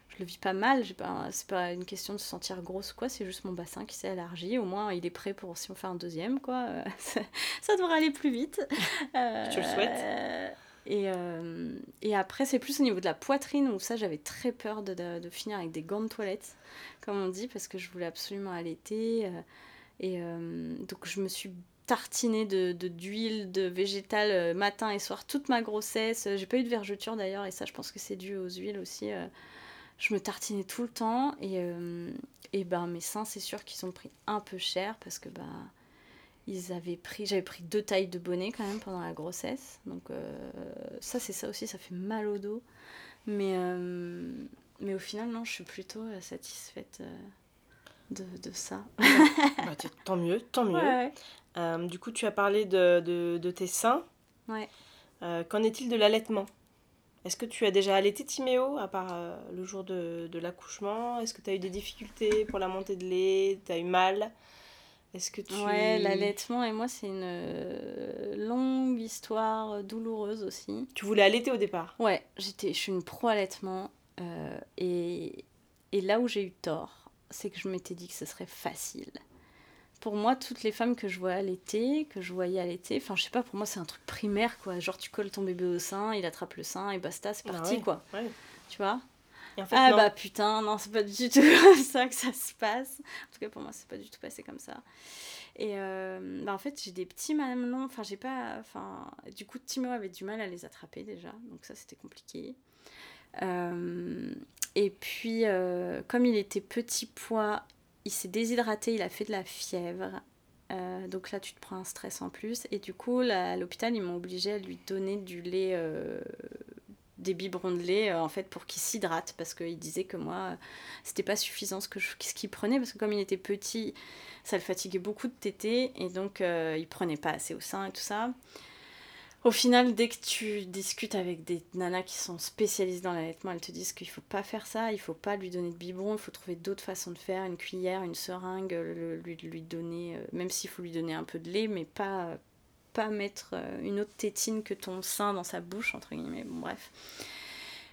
je le vis pas mal. Pas, c'est pas une question de se sentir grosse, quoi, c'est juste mon bassin qui s'est élargi. Au moins, il est prêt pour si on fait un deuxième, quoi. ça, devrait aller plus vite. tu le souhaites et, et, après, c'est plus au niveau de la poitrine où ça, j'avais très peur de, de, de, finir avec des gants de toilette, comme on dit, parce que je voulais absolument allaiter. et donc, je me suis tartinée de, d'huile, de, végétal euh, matin et soir toute ma grossesse. J'ai pas eu de vergeture d'ailleurs, et ça, je pense que c'est dû aux huiles aussi. Euh. je me tartinais tout le temps, et, euh, et ben mes seins, c'est sûr qu'ils ont pris un peu cher parce que ben ils avaient pris, j'avais pris deux tailles de bonnet quand même pendant la grossesse, donc ça, c'est ça aussi, ça fait mal au dos, mais mais au final, non, je suis plutôt satisfaite. De, de, ça. bah, tant mieux, tant mieux. Euh, du coup, tu as parlé de, de, de tes seins. Ouais. Euh, qu'en est-il de l'allaitement? Est-ce que tu as déjà allaité Timéo, à part euh, le jour de, de l'accouchement? Est-ce que tu as eu des difficultés pour la montée de lait? Tu as eu mal? Est-ce que tu... Ouais, l'allaitement et moi, c'est une longue histoire douloureuse aussi. Tu voulais allaiter au départ? Ouais, j'étais, je suis une pro-allaitement. et, et là où j'ai eu tort, c'est que je m'étais dit que ce serait facile pour moi, toutes les femmes que je vois à l'été, que je voyais à l'été, enfin, je sais pas, pour moi, c'est un truc primaire, quoi. Genre, tu colles ton bébé au sein, il attrape le sein et basta, c'est ah parti, quoi. Tu vois? Ah bah putain, non, c'est pas du tout comme ça que ça se passe. En tout cas, pour moi, c'est pas du tout passé comme ça. Et euh, bah en fait, j'ai des petits mamelons, enfin, j'ai pas. Enfin, du coup, Timo avait du mal à les attraper déjà, donc ça, c'était compliqué. Euh, et puis, euh, comme il était petit poids il s'est déshydraté, il a fait de la fièvre. Euh, donc là, tu te prends un stress en plus. Et du coup, à l'hôpital, ils m'ont obligé à lui donner du lait, euh, des biberons de lait, en fait, pour qu'il s'hydrate. Parce qu'il disait que moi, c'était pas suffisant ce qu'il ce qu'il prenait. Parce que comme il était petit, ça le fatiguait beaucoup de téter. Et donc, il prenait pas assez au sein et tout ça. Au final, dès que tu discutes avec des nanas qui sont spécialistes dans l'allaitement, elles te disent qu'il faut pas faire ça, il faut pas lui donner de biberon, il faut trouver d'autres façons de faire, une cuillère, une seringue, lui, donner, même s'il faut lui donner un peu de lait, mais pas, mettre une autre tétine que ton sein dans sa bouche, entre guillemets. Bref.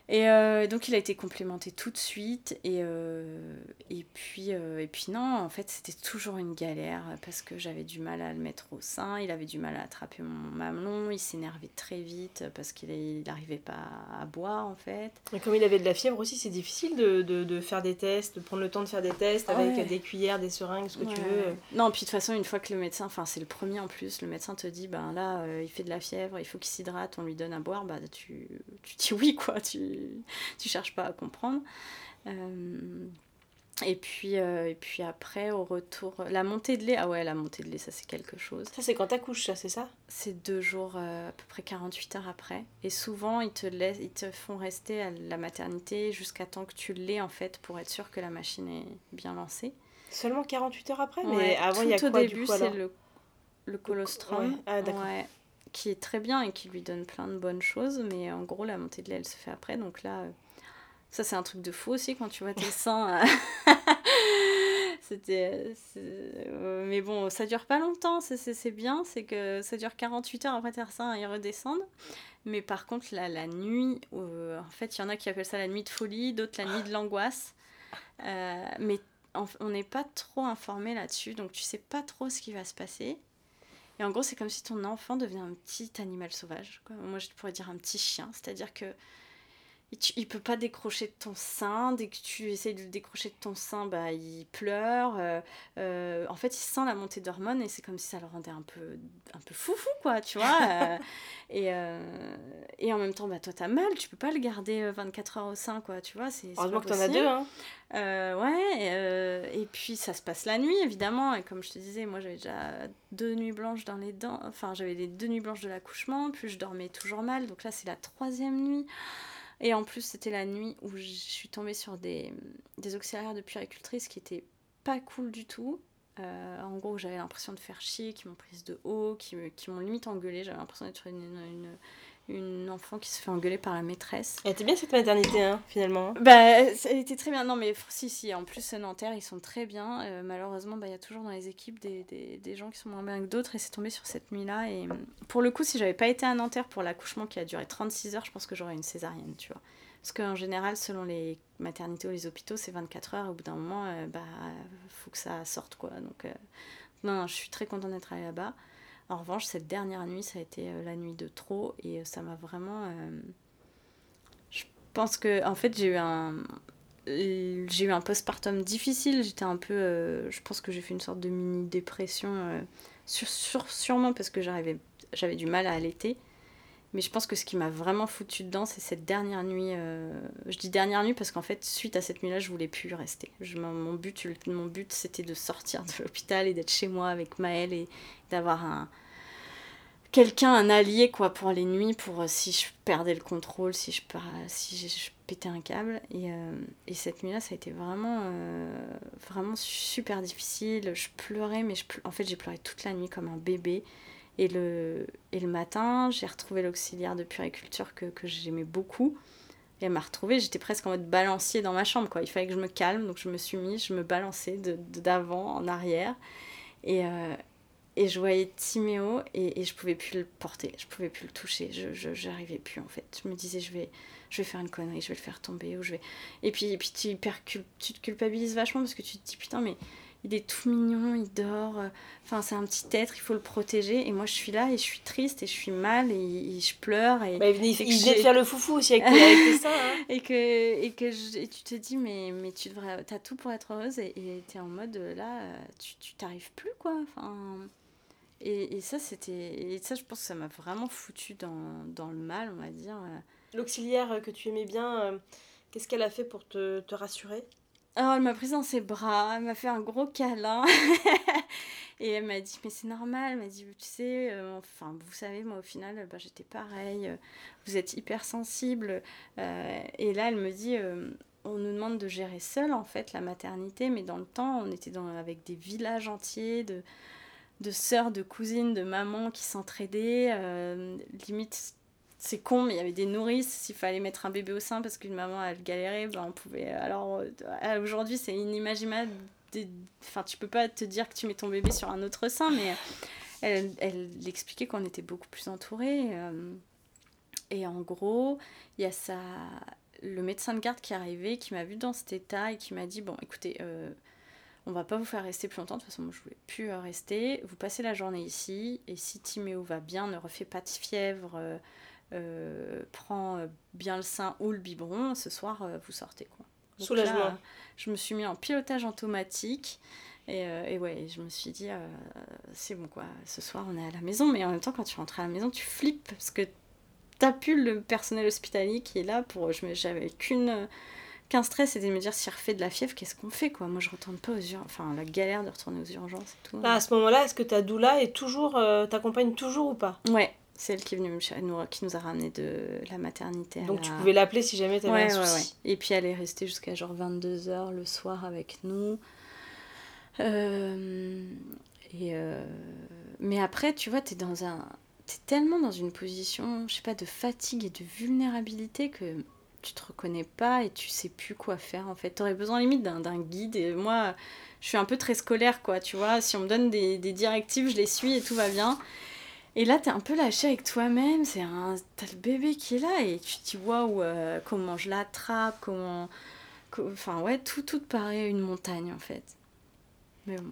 Et euh, donc il a été complémenté tout de suite. Et, euh, et, puis, euh, et puis non, en fait c'était toujours une galère parce que j'avais du mal à le mettre au sein, il avait du mal à attraper mon mamelon, il s'énervait très vite parce qu'il n'arrivait pas à boire en fait. Et comme il avait de la fièvre aussi, c'est difficile de, de, de, faire des tests, de prendre le temps de faire des tests avec des cuillères, des seringues, ce que tu veux. Non, puis de toute façon, une fois que le médecin, enfin c'est le premier en plus, le médecin te dit, ben là il fait de la fièvre, il faut qu'il s'hydrate, on lui donne à boire, bah tu, tu dis oui quoi, tu tu, cherches pas à comprendre. Euh, et puis, euh, et puis après, au retour, la montée de lait, ah ouais, la montée de lait, ça c'est quelque chose. Ça c'est quand t'accouches, ça, c'est ça? C'est deux jours, euh, à peu près 48 heures après. Et souvent, ils te, laissent, ils te font rester à la maternité jusqu'à temps que tu l'aies, en fait, pour être sûr que la machine est bien lancée. Seulement 48 heures après? Mais avant, il y a quoi, au début, c'est le, le colostrum. Ah, ouais qui est très bien et qui lui donne plein de bonnes choses, mais en gros, la montée de lait, elle se fait après. Donc là, euh, ça, c'est un truc de fou aussi quand tu vois tes seins. Euh, c'était. Euh, mais bon, ça dure pas longtemps, c'est bien, c'est que ça dure 48 heures après tes seins, ils redescendent. Mais par contre, la, nuit, en fait, il y en a qui appellent ça la nuit de folie, d'autres la nuit de l'angoisse. mais on n'est pas trop informé là-dessus, donc tu sais pas trop ce qui va se passer. Et en gros, c'est comme si ton enfant devenait un petit animal sauvage. Moi, je pourrais dire un petit chien. C'est-à-dire que il peut pas décrocher de ton sein. Dès que tu essayes de le décrocher de ton sein, bah, il pleure. Euh, euh, en fait, il sent la montée d'hormones et c'est comme si ça le rendait un peu, un peu foufou, quoi, tu vois. Euh, et, et en même temps, bah, toi, t'as mal. Tu peux pas le garder 24 heures au sein, quoi, tu vois. C'est, Heureusement que t'en as deux, hein. ouais, et, puis ça se passe la nuit, évidemment. Et comme je te disais, moi, j'avais déjà deux nuits blanches dans les dents. Enfin, j'avais les deux nuits blanches de l'accouchement. Puis je dormais toujours mal. Donc là, c'est la troisième nuit. Et en plus, c'était la nuit où je suis tombée sur des, auxiliaires de puéricultrice qui étaient pas cool du tout. Euh, en gros, j'avais l'impression de faire chier, qui m'ont prise de haut, qui, qui m'ont limite engueulée. J'avais l'impression d'être une, une, une enfant qui se fait engueuler par la maîtresse. Elle était bien cette maternité, hein, finalement. Bah, elle était très bien. Non, mais si, si. En plus, Nanterre, ils sont très bien. Euh, malheureusement, bah, il y a toujours dans les équipes des, des, des, gens qui sont moins bien que d'autres. Et c'est tombé sur cette nuit-là. Et pour le coup, si j'avais pas été à Nanterre pour l'accouchement qui a duré 36 heures, je pense que j'aurais une césarienne, tu vois. Parce qu'en général, selon les maternités ou les hôpitaux, c'est 24 heures. Au bout d'un moment, il euh, bah, faut que ça sorte, quoi. Donc, euh, non, non, je suis très contente d'être allée là-bas. En revanche, cette dernière nuit, ça a été euh, la nuit de trop et euh, ça m'a vraiment. Euh, je pense que, en fait, j'ai eu un. J'ai eu un postpartum difficile, j'étais un peu. je pense que j'ai fait une sorte de mini dépression, sûrement parce que j'avais du mal à allaiter. Mais je pense que ce qui m'a vraiment foutu dedans, c'est cette dernière nuit. je dis dernière nuit parce qu'en fait, suite à cette nuit-là, je voulais plus rester. Je, mon but, mon but c'était de sortir de l'hôpital et d'être chez moi avec Maëlle et d'avoir un, quelqu'un, un allié quoi pour les nuits, pour euh, si je perdais le contrôle, si je, si je, pétais un câble. Et, euh, et cette nuit-là, ça a été vraiment, euh, vraiment super difficile. Je pleurais, mais je, en fait, j'ai pleuré toute la nuit comme un bébé. Et le, et le matin, j'ai retrouvé l'auxiliaire de puriculture que, que j'aimais beaucoup. Et elle m'a retrouvée, j'étais presque en mode balancier dans ma chambre. Quoi. Il fallait que je me calme, donc je me suis mis, je me balançais d'avant en arrière. Et, et je voyais Timéo et, et je pouvais plus le porter, je pouvais plus le toucher, je n'arrivais plus en fait. Je me disais je vais je vais faire une connerie, je vais le faire tomber ou je vais et puis et puis tu, tu te culpabilises vachement parce que tu te dis putain mais il est tout mignon, il dort, euh, enfin c'est un petit être, il faut le protéger et moi je suis là et je suis triste et je suis mal et, je pleure et, bah, il venait, de faire le foufou aussi avec, avec ça hein. et que et que et tu te dis mais mais tu devrais t'as tout pour être heureuse et tu es en mode là tu tu t'arrives plus quoi enfin et, et ça, c'était. Et ça, je pense que ça m'a vraiment foutu dans, dans, le mal, on va dire. L'auxiliaire que tu aimais bien, euh, qu'est-ce qu'elle a fait pour te, te rassurer? Alors, elle m'a prise dans ses bras, elle m'a fait un gros câlin. et elle m'a dit, mais c'est normal. Elle m'a dit, tu sais, euh, enfin, vous savez, moi, au final, bah, j'étais pareil. Euh, vous êtes hypersensible. Euh, et là, elle me dit, on nous demande de gérer seul, en fait, la maternité. Mais dans le temps, on était dans, avec des villages entiers de, de sœurs, de cousines, de mamans qui s'entraidaient. Euh, limite, c'est con, mais il y avait des nourrices. S'il fallait mettre un bébé au sein parce qu'une maman, elle galérait, ben, on pouvait. Alors euh, aujourd'hui, c'est inimaginable. Enfin, tu peux pas te dire que tu mets ton bébé sur un autre sein, mais elle, elle expliquait qu'on était beaucoup plus entourés. Euh, et en gros, il y a ça, le médecin de garde qui est arrivé, qui m'a vu dans cet état et qui m'a dit Bon, écoutez, euh, on va pas vous faire rester plus longtemps. De toute façon, moi, je voulais plus euh, rester. Vous passez la journée ici. Et si Timéo va bien, ne refait pas de fièvre, euh, prend bien le sein ou le biberon, ce soir, vous sortez. quoi. Soulagement. je me suis mis en pilotage automatique. Et, et ouais, je me suis dit, c'est bon quoi, ce soir on est à la maison, mais en même temps, quand tu rentres à la maison, tu flippes parce que t'as plus le personnel hospitalier qui est là pour. J'avais qu'une qu'un stress, c'était de me dire si refait de la fièvre, qu'est-ce qu'on fait quoi Moi je retourne pas aux urgences, enfin la galère de retourner aux urgences et tout. à ce moment-là, est-ce que ta doula est toujours, euh, t'accompagne toujours ou pas? Ouais, c'est elle qui est venue nous, qui nous a ramené de la maternité. Donc tu pouvais l'appeler si jamais t'avais ouais, un souci. Ouais, Et puis elle est restée jusqu'à genre 22h le soir avec nous. Euh, et euh, Mais après, tu vois, t'es dans un t'es tellement dans une position, je sais pas, de fatigue et de vulnérabilité que tu te reconnais pas et tu sais plus quoi faire en fait. T'aurais besoin limite d'un guide et moi je suis un peu très scolaire quoi, tu vois. Si on me donne des, des directives, je les suis et tout va bien. Et là, t'es un peu lâché avec toi-même. C'est un... T'as le bébé qui est là et tu te dis waouh, euh, comment je l'attrape, comment. Enfin, ouais, tout, tout paraît une montagne en fait. Mais bon.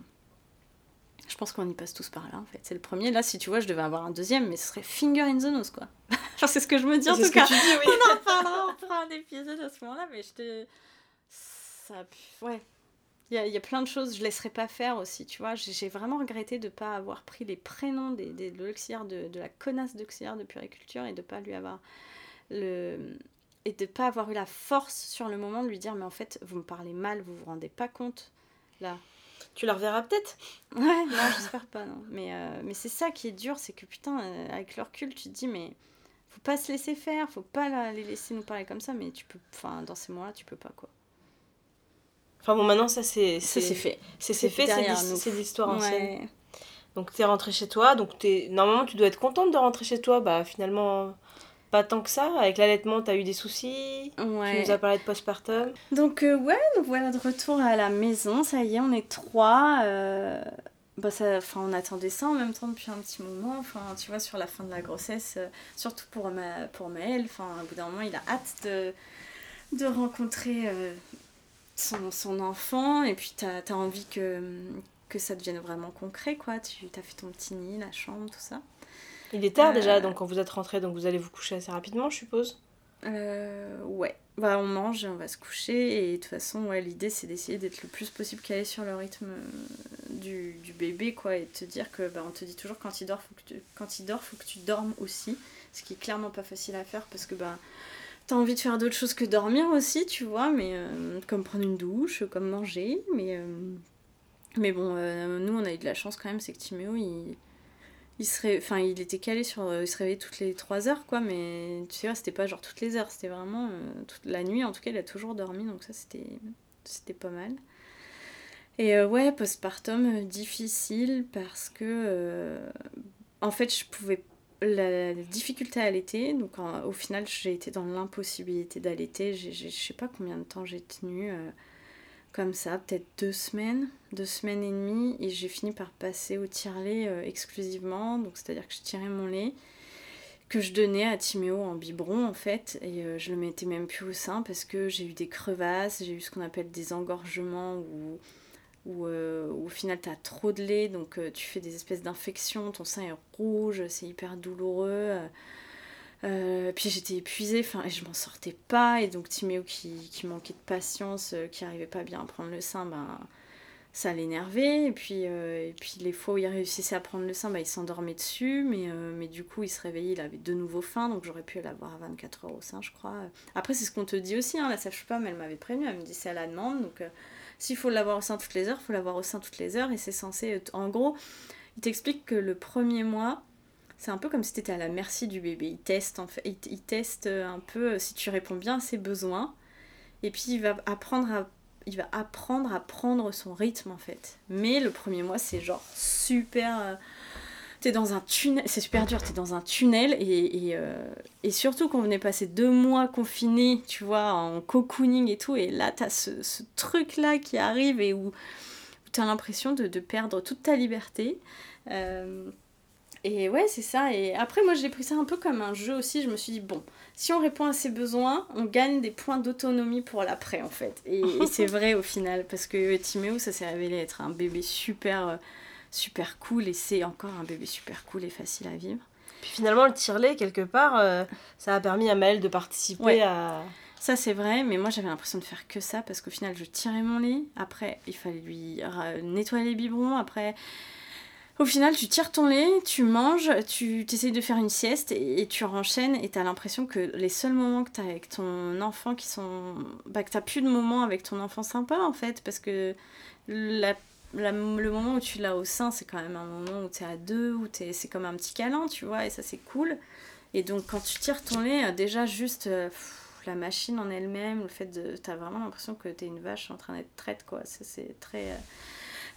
Je pense qu'on y passe tous par là, en fait. C'est le premier. Là, si tu vois, je devais avoir un deuxième, mais ce serait finger in the nose, quoi. Genre, c'est ce que je me dis en tout ce cas. Que tu dis, oui. on en parlera, on fera un épisode à ce moment-là, mais je te. Ça. Ouais. Il y, a, y a, plein de choses, je laisserai pas faire aussi, tu vois. J'ai vraiment regretté de ne pas avoir pris les prénoms des, des, de l'auxiliaire, de, de, la connasse d'auxiliaire de puriculture et de pas lui avoir le. Et de pas avoir eu la force sur le moment de lui dire, mais en fait, vous me parlez mal, vous vous rendez pas compte. Là, tu la reverras peut-être? Ouais, non, j'espère pas, non. Mais, euh, mais c'est ça qui est dur, c'est que putain, euh, avec le recul, tu te dis, mais faut pas se laisser faire, faut pas la, les laisser nous parler comme ça, mais tu peux, enfin, dans ces moments-là, tu peux pas, quoi. Enfin bon, maintenant, ça c'est. Ça c'est fait. C'est fait, c'est l'histoire ancienne. Donc t'es rentrée chez toi, donc es... normalement tu dois être contente de rentrer chez toi, bah finalement pas tant que ça. Avec l'allaitement, t'as eu des soucis. Ouais. Tu nous as parlé de postpartum. Donc, euh, ouais, donc voilà, de retour à la maison. Ça y est, on est trois. Euh, bah, ça, on attendait ça en même temps depuis un petit moment. Enfin, tu vois, sur la fin de la grossesse, euh, surtout pour, ma, pour Maël. Enfin, au bout d'un moment, il a hâte de, de rencontrer son, son, enfant. Et puis, t'as as envie que, que ça devienne vraiment concret, quoi. Tu as fait ton petit nid, la chambre, tout ça. Il est tard déjà, euh. donc quand vous êtes rentré, donc vous allez vous coucher assez rapidement, je suppose? Euh, Ouais. Bah, on mange et on va se coucher. Et de toute façon, ouais, l'idée, c'est d'essayer d'être le plus possible calé sur le rythme euh, du, du, bébé, quoi. Et de te dire que, bah, on te dit toujours quand il dort, faut que tu, quand il dort, faut que tu dormes aussi. Ce qui est clairement pas facile à faire parce que, bah, t'as envie de faire d'autres choses que dormir aussi, tu vois. Mais euh, comme prendre une douche, comme manger. Mais, mais bon, nous, on a eu de la chance quand même, c'est que Timéo, il il serait enfin il était calé sur euh, il se réveillait toutes les 3 heures quoi mais tu sais c'était pas genre toutes les heures c'était vraiment euh, toute la nuit en tout cas il a toujours dormi donc ça c'était c'était pas mal et euh, ouais postpartum difficile parce que en fait je pouvais la, difficulté à allaiter donc au final j'ai été dans l'impossibilité d'allaiter. Je sais pas combien de temps j'ai tenu comme ça, peut-être deux semaines, deux semaines et demie, et j'ai fini par passer au tire-lait euh, exclusivement, donc c'est-à-dire que je tirais mon lait, que je donnais à Timéo en biberon en fait, et euh, je le mettais même plus au sein parce que j'ai eu des crevasses, j'ai eu ce qu'on appelle des engorgements euh, où au final tu as trop de lait, donc tu fais des espèces d'infections, ton sein est rouge, c'est hyper douloureux. Euh, puis j'étais épuisée, enfin, je m'en sortais pas. Et donc Timéo qui, manquait de patience, euh, qui arrivait pas bien à prendre le sein, ben, ça l'énervait. Et puis, euh, puis les fois où il réussissait à prendre le sein, ben, il s'endormait dessus. Mais, mais du coup, il se réveillait, il avait de nouveau faim. Donc j'aurais pu l'avoir à 24 heures au sein, je crois. Après, c'est ce qu'on te dit aussi, hein, la sage-femme, elle m'avait prévenu, elle me dit c'est à la demande. Donc s'il faut l'avoir au sein toutes les heures, il faut l'avoir au sein toutes les heures. Et c'est censé. En gros, il t'explique que le premier mois c'est un peu comme si tu étais à la merci du bébé. Il teste, en fait, il, teste un peu euh, si tu réponds bien à ses besoins. Et puis il va apprendre à, il va apprendre à prendre son rythme en fait. Mais le premier mois, c'est genre super. Euh, t'es dans un tunnel, c'est super dur, t'es dans un tunnel et, et, euh, et surtout qu'on venait passer deux mois confinés, tu vois, en cocooning et tout, et là t'as ce, ce truc-là qui arrive et où, t'as l'impression de, de, perdre toute ta liberté. Euh, et ouais, c'est ça. Et après, moi, j'ai pris ça un peu comme un jeu aussi. Je me suis dit, bon, si on répond à ses besoins, on gagne des points d'autonomie pour l'après, en fait. Et, et c'est vrai au final, parce que Timéo, ça s'est révélé être un bébé super, euh, super cool. Et c'est encore un bébé super cool et facile à vivre. Puis finalement, le tire-lait, quelque part, euh, ça a permis à Maëlle de participer ouais. à. Ça, c'est vrai, mais moi, j'avais l'impression de faire que ça, parce qu'au final, je tirais mon lait. Après, il fallait lui nettoyer les biberons. Après au final, tu tires ton lait, tu manges, tu essayes de faire une sieste et, tu renchaînes et tu as l'impression que les seuls moments que tu as avec ton enfant qui sont. Bah, que tu plus de moments avec ton enfant sympa en fait, parce que le moment où tu l'as au sein, c'est quand même un moment où tu es à deux, où es, c'est comme un petit câlin, tu vois, et ça c'est cool. Et donc quand tu tires ton lait, déjà juste. Pff, la machine en elle-même, le fait de. T'as vraiment l'impression que t'es une vache en train d'être traite, quoi. C'est très.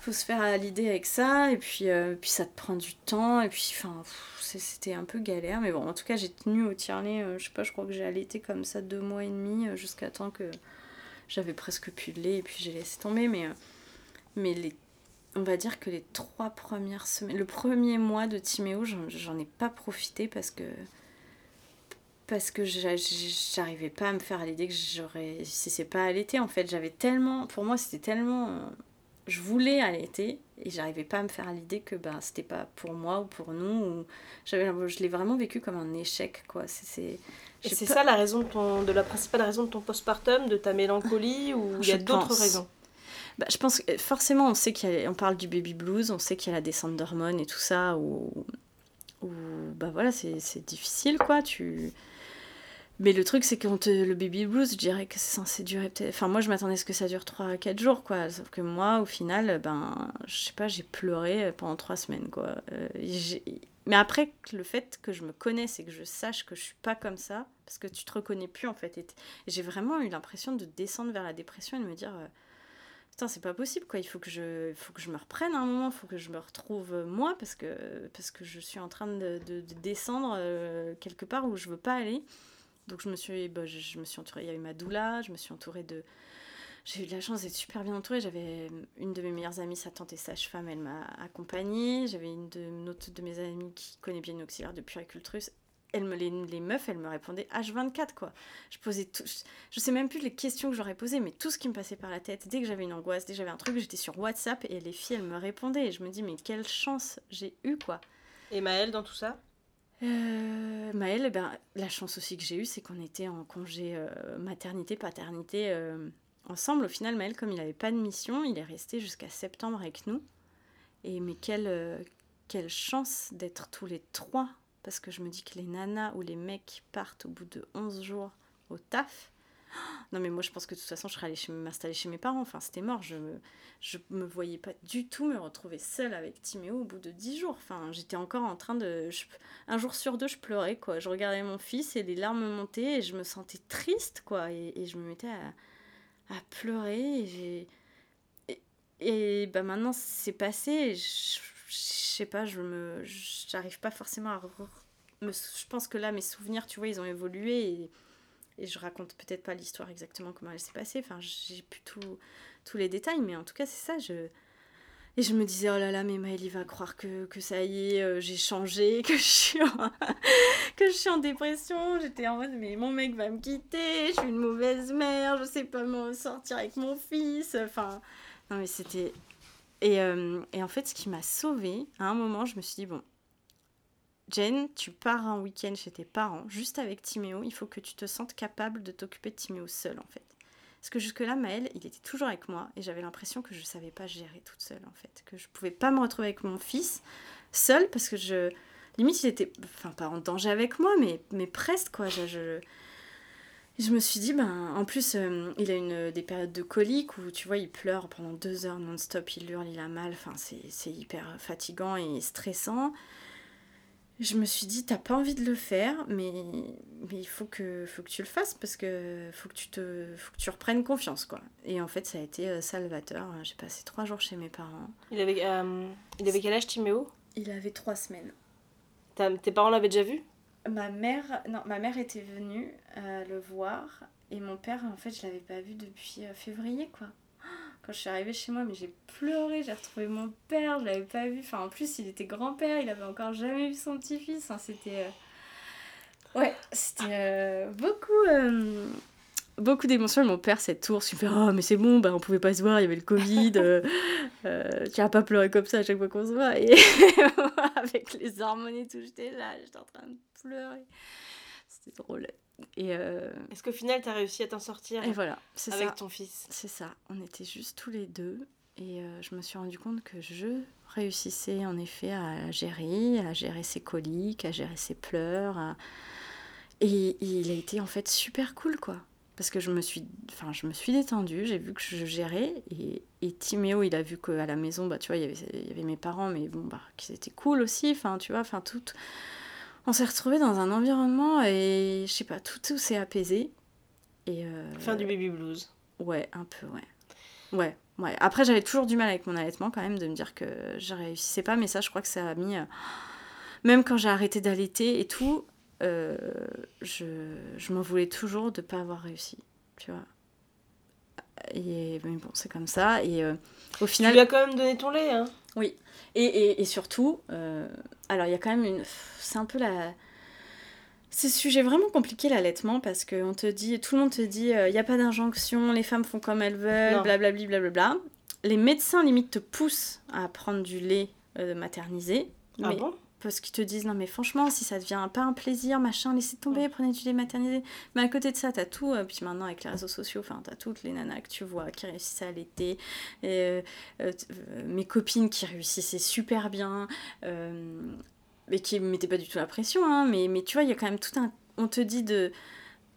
Faut se faire à l'idée avec ça et puis euh, ça te prend du temps et puis enfin c'était un peu galère mais bon en tout cas j'ai tenu au tiers-lait euh, je sais pas je crois que j'ai allaité comme ça deux mois et demi euh, jusqu'à temps que j'avais presque plus de lait et puis j'ai laissé tomber mais mais les on va dire que les trois premières semaines le premier mois de Timéo j'en ai pas profité parce que parce que j'arrivais pas à me faire à l'idée que j'aurais si c'est pas allaité en fait. J'avais tellement pour moi c'était tellement je voulais allaiter et j'arrivais pas à me faire à l'idée que ben c'était pas pour moi ou pour nous ou j'avais je l'ai vraiment vécu comme un échec quoi. C'est et c'est pas... ça la raison de ton de la principale raison de ton postpartum de ta mélancolie ou il y a d'autres raisons? Bah, je pense que forcément on sait qu'on parle du baby blues on sait qu'il y a la descente d'hormones et tout ça ou ou bah voilà c'est difficile quoi. Tu mais le truc, c'est que le baby blues, je dirais que c'est censé durer peut-être. Enfin, moi, je m'attendais à ce que ça dure 3-4 jours, quoi. Sauf que moi, au final, ben, je sais pas, j'ai pleuré pendant 3 semaines, quoi. Euh, mais après, le fait que je me connaisse et que je sache que je suis pas comme ça, parce que tu te reconnais plus, en fait. J'ai vraiment eu l'impression de descendre vers la dépression et de me dire. Euh, Putain, c'est pas possible, quoi. Il faut que, je, faut que je me reprenne un moment, il faut que je me retrouve euh, moi, parce que, parce que je suis en train de, de, de descendre quelque part où je veux pas aller. Donc je me suis, bah, je, me suis entourée, il y avait ma doula, je me suis entourée de... J'ai eu de la chance d'être super bien entourée. J'avais une de mes meilleures amies, sa tante et sage-femme, elle m'a accompagnée. J'avais une, une autre de mes amies qui connaît bien une auxiliaire de puricultrice. Elle me, les, les meufs, elles me répondaient H24, quoi. Je posais tout... Je, sais même plus les questions que j'aurais posées, mais tout ce qui me passait par la tête. Dès que j'avais une angoisse, dès que j'avais un truc, j'étais sur WhatsApp et les filles, elles me répondaient. Et je me dis, mais quelle chance j'ai eu, quoi. Et Maëlle, dans tout ça? Euh, Maëlle, eh ben, la chance aussi que j'ai eue, c'est qu'on était en congé euh, maternité, paternité euh, ensemble. Au final, Maëlle, comme il n'avait pas de mission, il est resté jusqu'à septembre avec nous. Et mais quelle, euh, quelle chance d'être tous les trois, parce que je me dis que les nanas ou les mecs partent au bout de 11 jours au taf. Non mais moi je pense que de toute façon je serais allée m'installer chez mes parents, enfin c'était mort, je, je me voyais pas du tout me retrouver seule avec Timéo au bout de dix jours. Enfin, j'étais encore en train de. Un jour sur deux, je pleurais, quoi. Je regardais mon fils et les larmes montaient et je me sentais triste, quoi. Et, je me mettais à, à pleurer. Et, et, et bah maintenant, c'est passé. Je, je, sais pas, je me. J'arrive pas forcément à. Me, je pense que là, mes souvenirs, tu vois, ils ont évolué et je raconte peut-être pas l'histoire exactement comment elle s'est passée. Enfin, j'ai plus tout tous les détails, mais en tout cas, c'est ça. Je... Et je me disais, oh là là, mais Maëlle, il va croire que, que ça y est, euh, j'ai changé, que je, suis en... que je suis en dépression. J'étais en mode, mais mon mec va me quitter, je suis une mauvaise mère, je sais pas m'en sortir avec mon fils. Enfin, non, mais c'était. Et, euh, et en fait, ce qui m'a sauvée, à un moment, je me suis dit, bon, Jen, tu pars un week-end chez tes parents, juste avec Timéo, il faut que tu te sentes capable de t'occuper de Timéo seul, en fait. Parce que jusque-là, Maël, il était toujours avec moi et j'avais l'impression que je ne savais pas gérer toute seule en fait. Que je ne pouvais pas me retrouver avec mon fils seul parce que je. Limite, il était. Enfin, pas en danger avec moi, mais, mais presque quoi. Je, je, je me suis dit, ben, en plus, euh, il a une, des périodes de colique où tu vois, il pleure pendant deux heures non-stop, il hurle, il a mal. Enfin, c'est hyper fatigant et stressant je me suis dit, t'as pas envie de le faire, mais, mais il faut que, faut que tu le fasses parce que faut que, tu te, faut que tu reprennes confiance. quoi. Et en fait, ça a été euh, salvateur. J'ai passé trois jours chez mes parents. Il avait, euh, il avait quel âge, Timéo? Il avait trois semaines. tes parents l'avaient déjà vu? Ma mère, non, ma mère était venue euh, le voir et mon père, en fait, je l'avais pas vu depuis euh, février, quoi. Quand je suis arrivée chez moi, mais j'ai pleuré, j'ai retrouvé mon père, je l'avais pas vu. Enfin, en plus, il était grand-père, il avait encore jamais vu son petit-fils. Enfin, c'était. Euh, ouais, c'était beaucoup beaucoup d'émotions. Mon père, cette tour, fait Oh, mais c'est bon, bah, on pouvait pas se voir, il y avait le Covid. euh, tu vas pas pleurer comme ça à chaque fois qu'on se voit. Et avec les hormones et tout, j'étais là, j'étais en train de pleurer. C'était drôle. Et euh, Est-ce qu'au final, tu as réussi à t'en sortir et voilà, c'est avec ton fils C'est ça. On était juste tous les deux. Et euh, je me suis rendu compte que je réussissais en effet à gérer, à gérer ses coliques, à gérer ses pleurs. Et il a été en fait super cool, quoi parce que je me suis, enfin, je me suis détendue, j'ai vu que je gérais, et, et Timéo, il a vu qu'à la maison, bah, tu vois, il y, avait, il y avait mes parents, mais bon, bah, qui étaient cool aussi, enfin, tu vois, enfin, tout... On s'est retrouvés dans un environnement, et je sais pas, tout, tout s'est apaisé. Et euh, Fin du baby blues. Ouais, un peu, ouais. Ouais, ouais. Après, j'avais toujours du mal avec mon allaitement, quand même, de me dire que je réussissais pas, mais ça, je crois que ça a mis... Euh, même quand j'ai arrêté d'allaiter et tout, euh, je, je m'en voulais toujours de ne pas avoir réussi, tu vois. Et, mais bon, c'est comme ça. Et euh, au final. Tu lui as quand même donné ton lait, hein Oui. Et, et, et surtout, euh, alors il y a quand même une. C'est un peu la. C'est un sujet vraiment compliqué l'allaitement parce que on te dit, tout le monde te dit, il n'y a pas d'injonction, les femmes font comme elles veulent, blablabla. Bla, bla, bla, les médecins limite te poussent à prendre du lait maternisé. Ah bon? Parce qu'ils te disent non mais franchement si ça devient pas un plaisir machin laissez tomber prenez du lait maternisé. Mais à côté de ça t'as tout euh, puis maintenant avec les réseaux sociaux enfin t'as toutes les nanas que tu vois qui réussissent à allaiter et, euh, euh, mes copines qui réussissaient super bien mais qui mettaient pas du tout la pression hein, mais, mais tu vois il y a quand même tout un on te dit de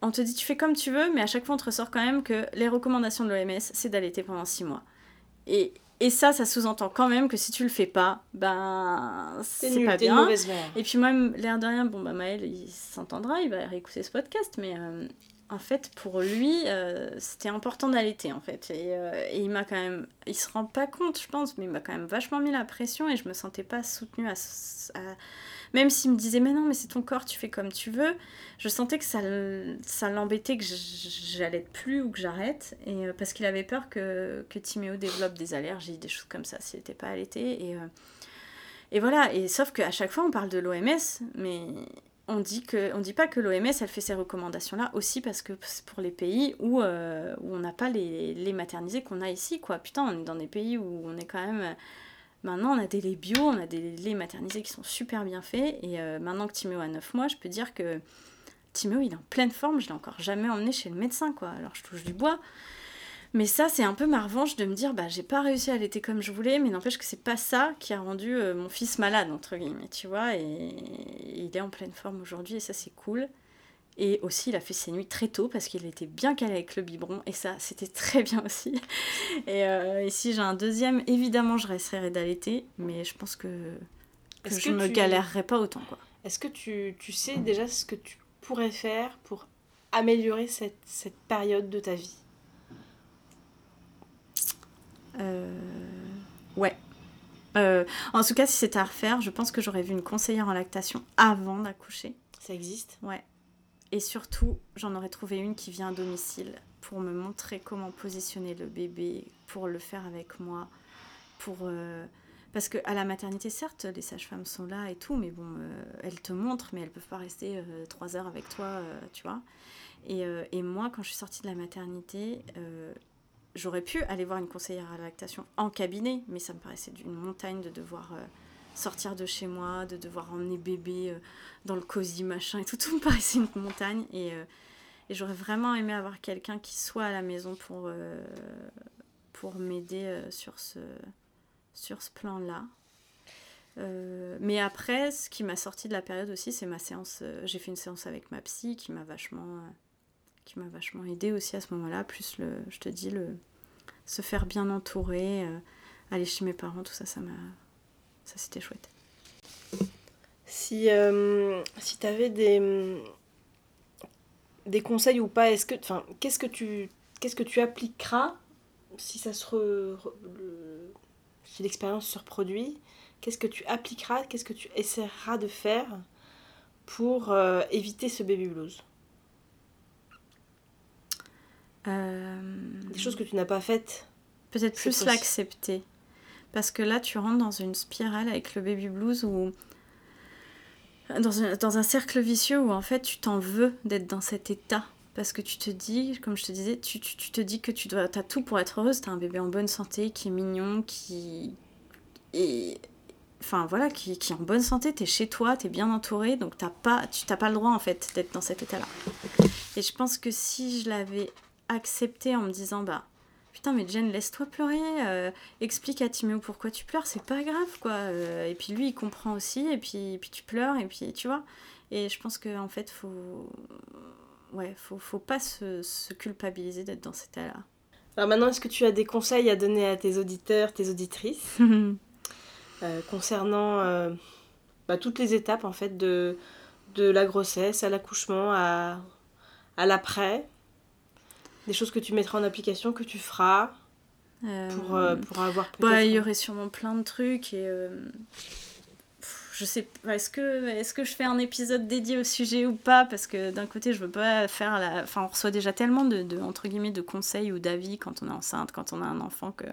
on te dit tu fais comme tu veux mais à chaque fois on te ressort quand même que les recommandations de l'OMS c'est d'allaiter pendant 6 mois. Et, et ça, ça sous-entend quand même que si tu le fais pas, ben c'est pas bien. Et puis moi, l'air de rien, bon bah Maël, il s'entendra, il va réécouter ce podcast, mais euh, en fait pour lui, euh, c'était important d'allaiter en fait. Et, euh, et il m'a quand même, il se rend pas compte, je pense, mais il m'a quand même vachement mis la pression et je me sentais pas soutenue à, à même s'il me disait, mais non, mais c'est ton corps, tu fais comme tu veux, je sentais que ça, l'embêtait que j'allais plus ou que j'arrête. Et, euh, parce qu'il avait peur que, que Timéo développe des allergies, des choses comme ça, s'il n'était pas allaité. Et, euh, et voilà, et sauf qu'à chaque fois, on parle de l'OMS, mais on dit que on dit pas que l'OMS elle fait ces recommandations là aussi parce que c'est pour les pays où, euh, on n'a pas les, les maternisés qu'on a ici quoi putain on est dans des pays où on est quand même Maintenant, on a des laits bio, on a des laits maternisés qui sont super bien faits. Et euh, maintenant que Timéo a 9 mois, je peux dire que Timéo, il est en pleine forme. Je l'ai encore jamais emmené chez le médecin, quoi. Alors, je touche du bois. Mais ça, c'est un peu ma revanche de me dire, bah, j'ai pas réussi à allaiter comme je voulais, mais n'empêche que c'est pas ça qui a rendu euh, mon fils malade, entre guillemets, tu vois. Et il est en pleine forme aujourd'hui, et ça, c'est cool. Et aussi, il a fait ses nuits très tôt parce qu'il était bien calé avec le biberon. Et ça, c'était très bien aussi. Et euh, ici, j'ai un deuxième. Évidemment, je resterai d'allaiter. Mais je pense que, que je ne me galérerai pas autant. quoi. Est-ce que tu, tu, sais déjà ce que tu pourrais faire pour améliorer cette, cette période de ta vie? Euh... Ouais. Euh, en tout cas, si c'était à refaire, je pense que j'aurais vu une conseillère en lactation avant d'accoucher. Ça existe? Ouais. Et surtout, j'en aurais trouvé une qui vient à domicile pour me montrer comment positionner le bébé, pour le faire avec moi, pour... Euh... Parce qu'à la maternité, certes, les sages-femmes sont là et tout, mais bon, euh, elles te montrent, mais elles peuvent pas rester euh, trois heures avec toi, tu vois. Et, et, moi, quand je suis sortie de la maternité, j'aurais pu aller voir une conseillère à la lactation en cabinet, mais ça me paraissait d'une montagne de devoir sortir de chez moi, de devoir emmener bébé euh, dans le cosy machin et tout, tout me paraissait une montagne. Et, euh, et j'aurais vraiment aimé avoir quelqu'un qui soit à la maison pour, euh, pour m'aider sur ce, sur ce plan-là. Mais après, ce qui m'a sorti de la période aussi, c'est ma séance. J'ai fait une séance avec ma psy qui m'a vachement, vachement aidé aussi à ce moment-là. Plus le, je te dis, le se faire bien entourer, aller chez mes parents, tout ça, ça m'a, ça c'était chouette. Si, euh, si tu avais des, des conseils ou pas, est-ce que, enfin, qu'est-ce que tu, qu'est-ce que tu appliqueras si ça se re, re- le- si l'expérience se reproduit qu'est-ce que tu appliqueras, qu'est-ce que tu essaieras de faire pour euh, éviter ce baby blues? Des choses que tu n'as pas faites Peut-être plus l'accepter. Parce que là, tu rentres dans une spirale avec le baby blues ou dans un, cercle vicieux où en fait tu t'en veux d'être dans cet état. Parce que tu te dis, comme je te disais, tu, te dis que tu dois, as tout pour être heureuse. Tu as un bébé en bonne santé, qui est mignon, qui. Enfin voilà, qui, qui, est en bonne santé, tu es chez toi, tu es bien entouré, donc t'as pas, tu n'as pas le droit en fait d'être dans cet état-là. Et je pense que si je l'avais accepté en me disant, bah putain mais Jen laisse-toi pleurer euh, explique à Timéo pourquoi tu pleures c'est pas grave quoi euh, et puis lui il comprend aussi et puis, puis tu pleures et puis tu vois. Et je pense qu'en en fait faut ouais faut, faut pas se, se culpabiliser d'être dans cet état là alors maintenant est-ce que tu as des conseils à donner à tes auditeurs tes auditrices euh, concernant bah, toutes les étapes en fait de, de la grossesse à l'accouchement à, à l'après? Des choses que tu mettras en application, que tu feras pour, euh, pour avoir peut-être... Bah, il y aurait sûrement plein de trucs et... Euh, je sais pas, est-ce que, est que je fais un épisode dédié au sujet ou pas? Parce que d'un côté, je veux pas faire la... Enfin, on reçoit déjà tellement de, de entre guillemets, de conseils ou d'avis quand on est enceinte, quand on a un enfant, que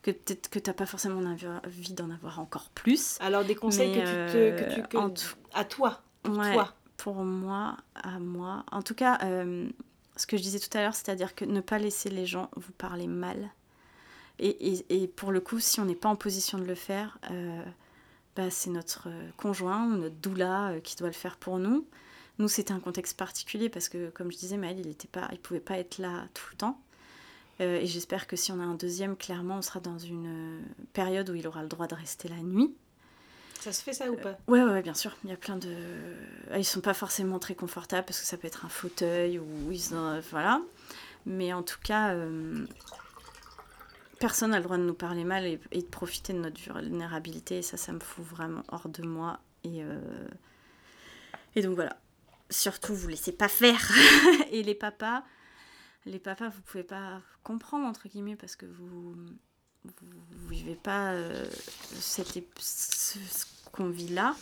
que peut-être que t'as pas forcément envie d'en avoir encore plus. Alors des conseils que, tu te, que tu euh, à toi, pour toi. Pour moi, à moi. En tout cas, ce que je disais tout à l'heure, c'est-à-dire que ne pas laisser les gens vous parler mal. Et, pour le coup, si on n'est pas en position de le faire, euh, bah, c'est notre conjoint ou notre doula euh, qui doit le faire pour nous. Nous, c'était un contexte particulier parce que, comme je disais, Maël, il ne pouvait pas être là tout le temps. Euh, et j'espère que si on a un deuxième, clairement, on sera dans une période où il aura le droit de rester la nuit. Ça se fait ça ou pas? Ouais, ouais, bien sûr. Il y a plein de. Ils sont pas forcément très confortables parce que ça peut être un fauteuil ou ils ont... voilà. Mais en tout cas, euh, personne n'a le droit de nous parler mal et, de profiter de notre vulnérabilité. Ça, ça me fout vraiment hors de moi. Et, euh, et donc voilà. Surtout, vous laissez pas faire. et les papas, les papas, vous pouvez pas comprendre entre guillemets parce que vous vous pas euh, ce, qu'on vit là.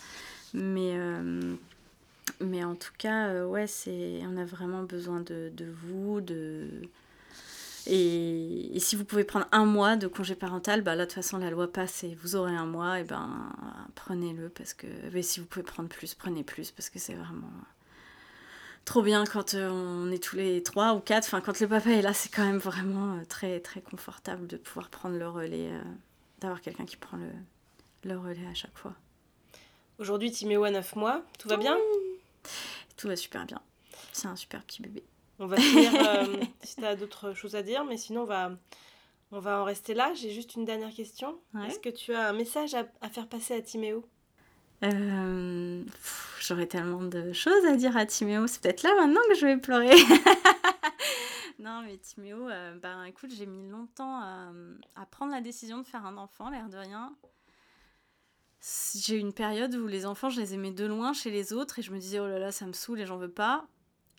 Mais, euh, mais en tout cas, euh, ouais, c'est, on a vraiment besoin de, vous. De... Et, si vous pouvez prendre un mois de congé parental, bah là, de toute façon, la loi passe et vous aurez un mois, et ben prenez-le parce que. Mais si vous pouvez prendre plus, prenez plus parce que c'est vraiment trop bien quand on est tous les trois ou quatre. Enfin, quand le papa est là, c'est quand même vraiment très, très confortable de pouvoir prendre le relais, d'avoir quelqu'un qui prend le, le relais à chaque fois. Aujourd'hui, Timéo a 9 mois. Tout va bien? Tout va super bien. C'est un super petit bébé. On va finir si tu as d'autres choses à dire, mais sinon, on va, on va en rester là. J'ai juste une dernière question. Est-ce que tu as un message à, à faire passer à Timéo euh, J'aurais tellement de choses à dire à Timéo. C'est peut-être là maintenant que je vais pleurer. non, mais Timéo, euh, ben écoute, j'ai mis longtemps à, prendre la décision de faire un enfant, l'air de rien. J'ai eu une période où les enfants, je les aimais de loin chez les autres et je me disais, oh là là, ça me saoule et j'en veux pas.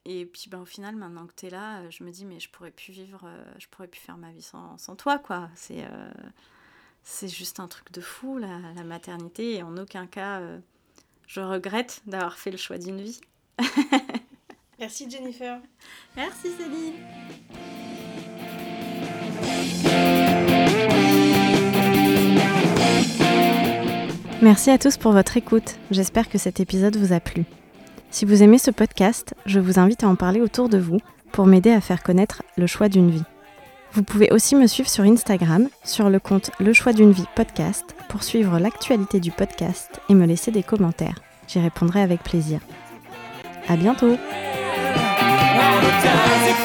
Et puis ben, au final, maintenant que tu es là, euh, je me dis, mais je pourrais plus vivre, euh, je pourrais plus faire ma vie sans, toi, quoi. C'est juste un truc de fou, la, maternité, et en aucun cas, je regrette d'avoir fait le choix d'une vie. Merci Jennifer. Merci Céline. Merci à tous pour votre écoute. J'espère que cet épisode vous a plu. Si vous aimez ce podcast, je vous invite à en parler autour de vous pour m'aider à faire connaître le choix d'une vie. Vous pouvez aussi me suivre sur Instagram, sur le compte Le choix d'une vie podcast, pour suivre l'actualité du podcast et me laisser des commentaires. J'y répondrai avec plaisir. À bientôt! never dies.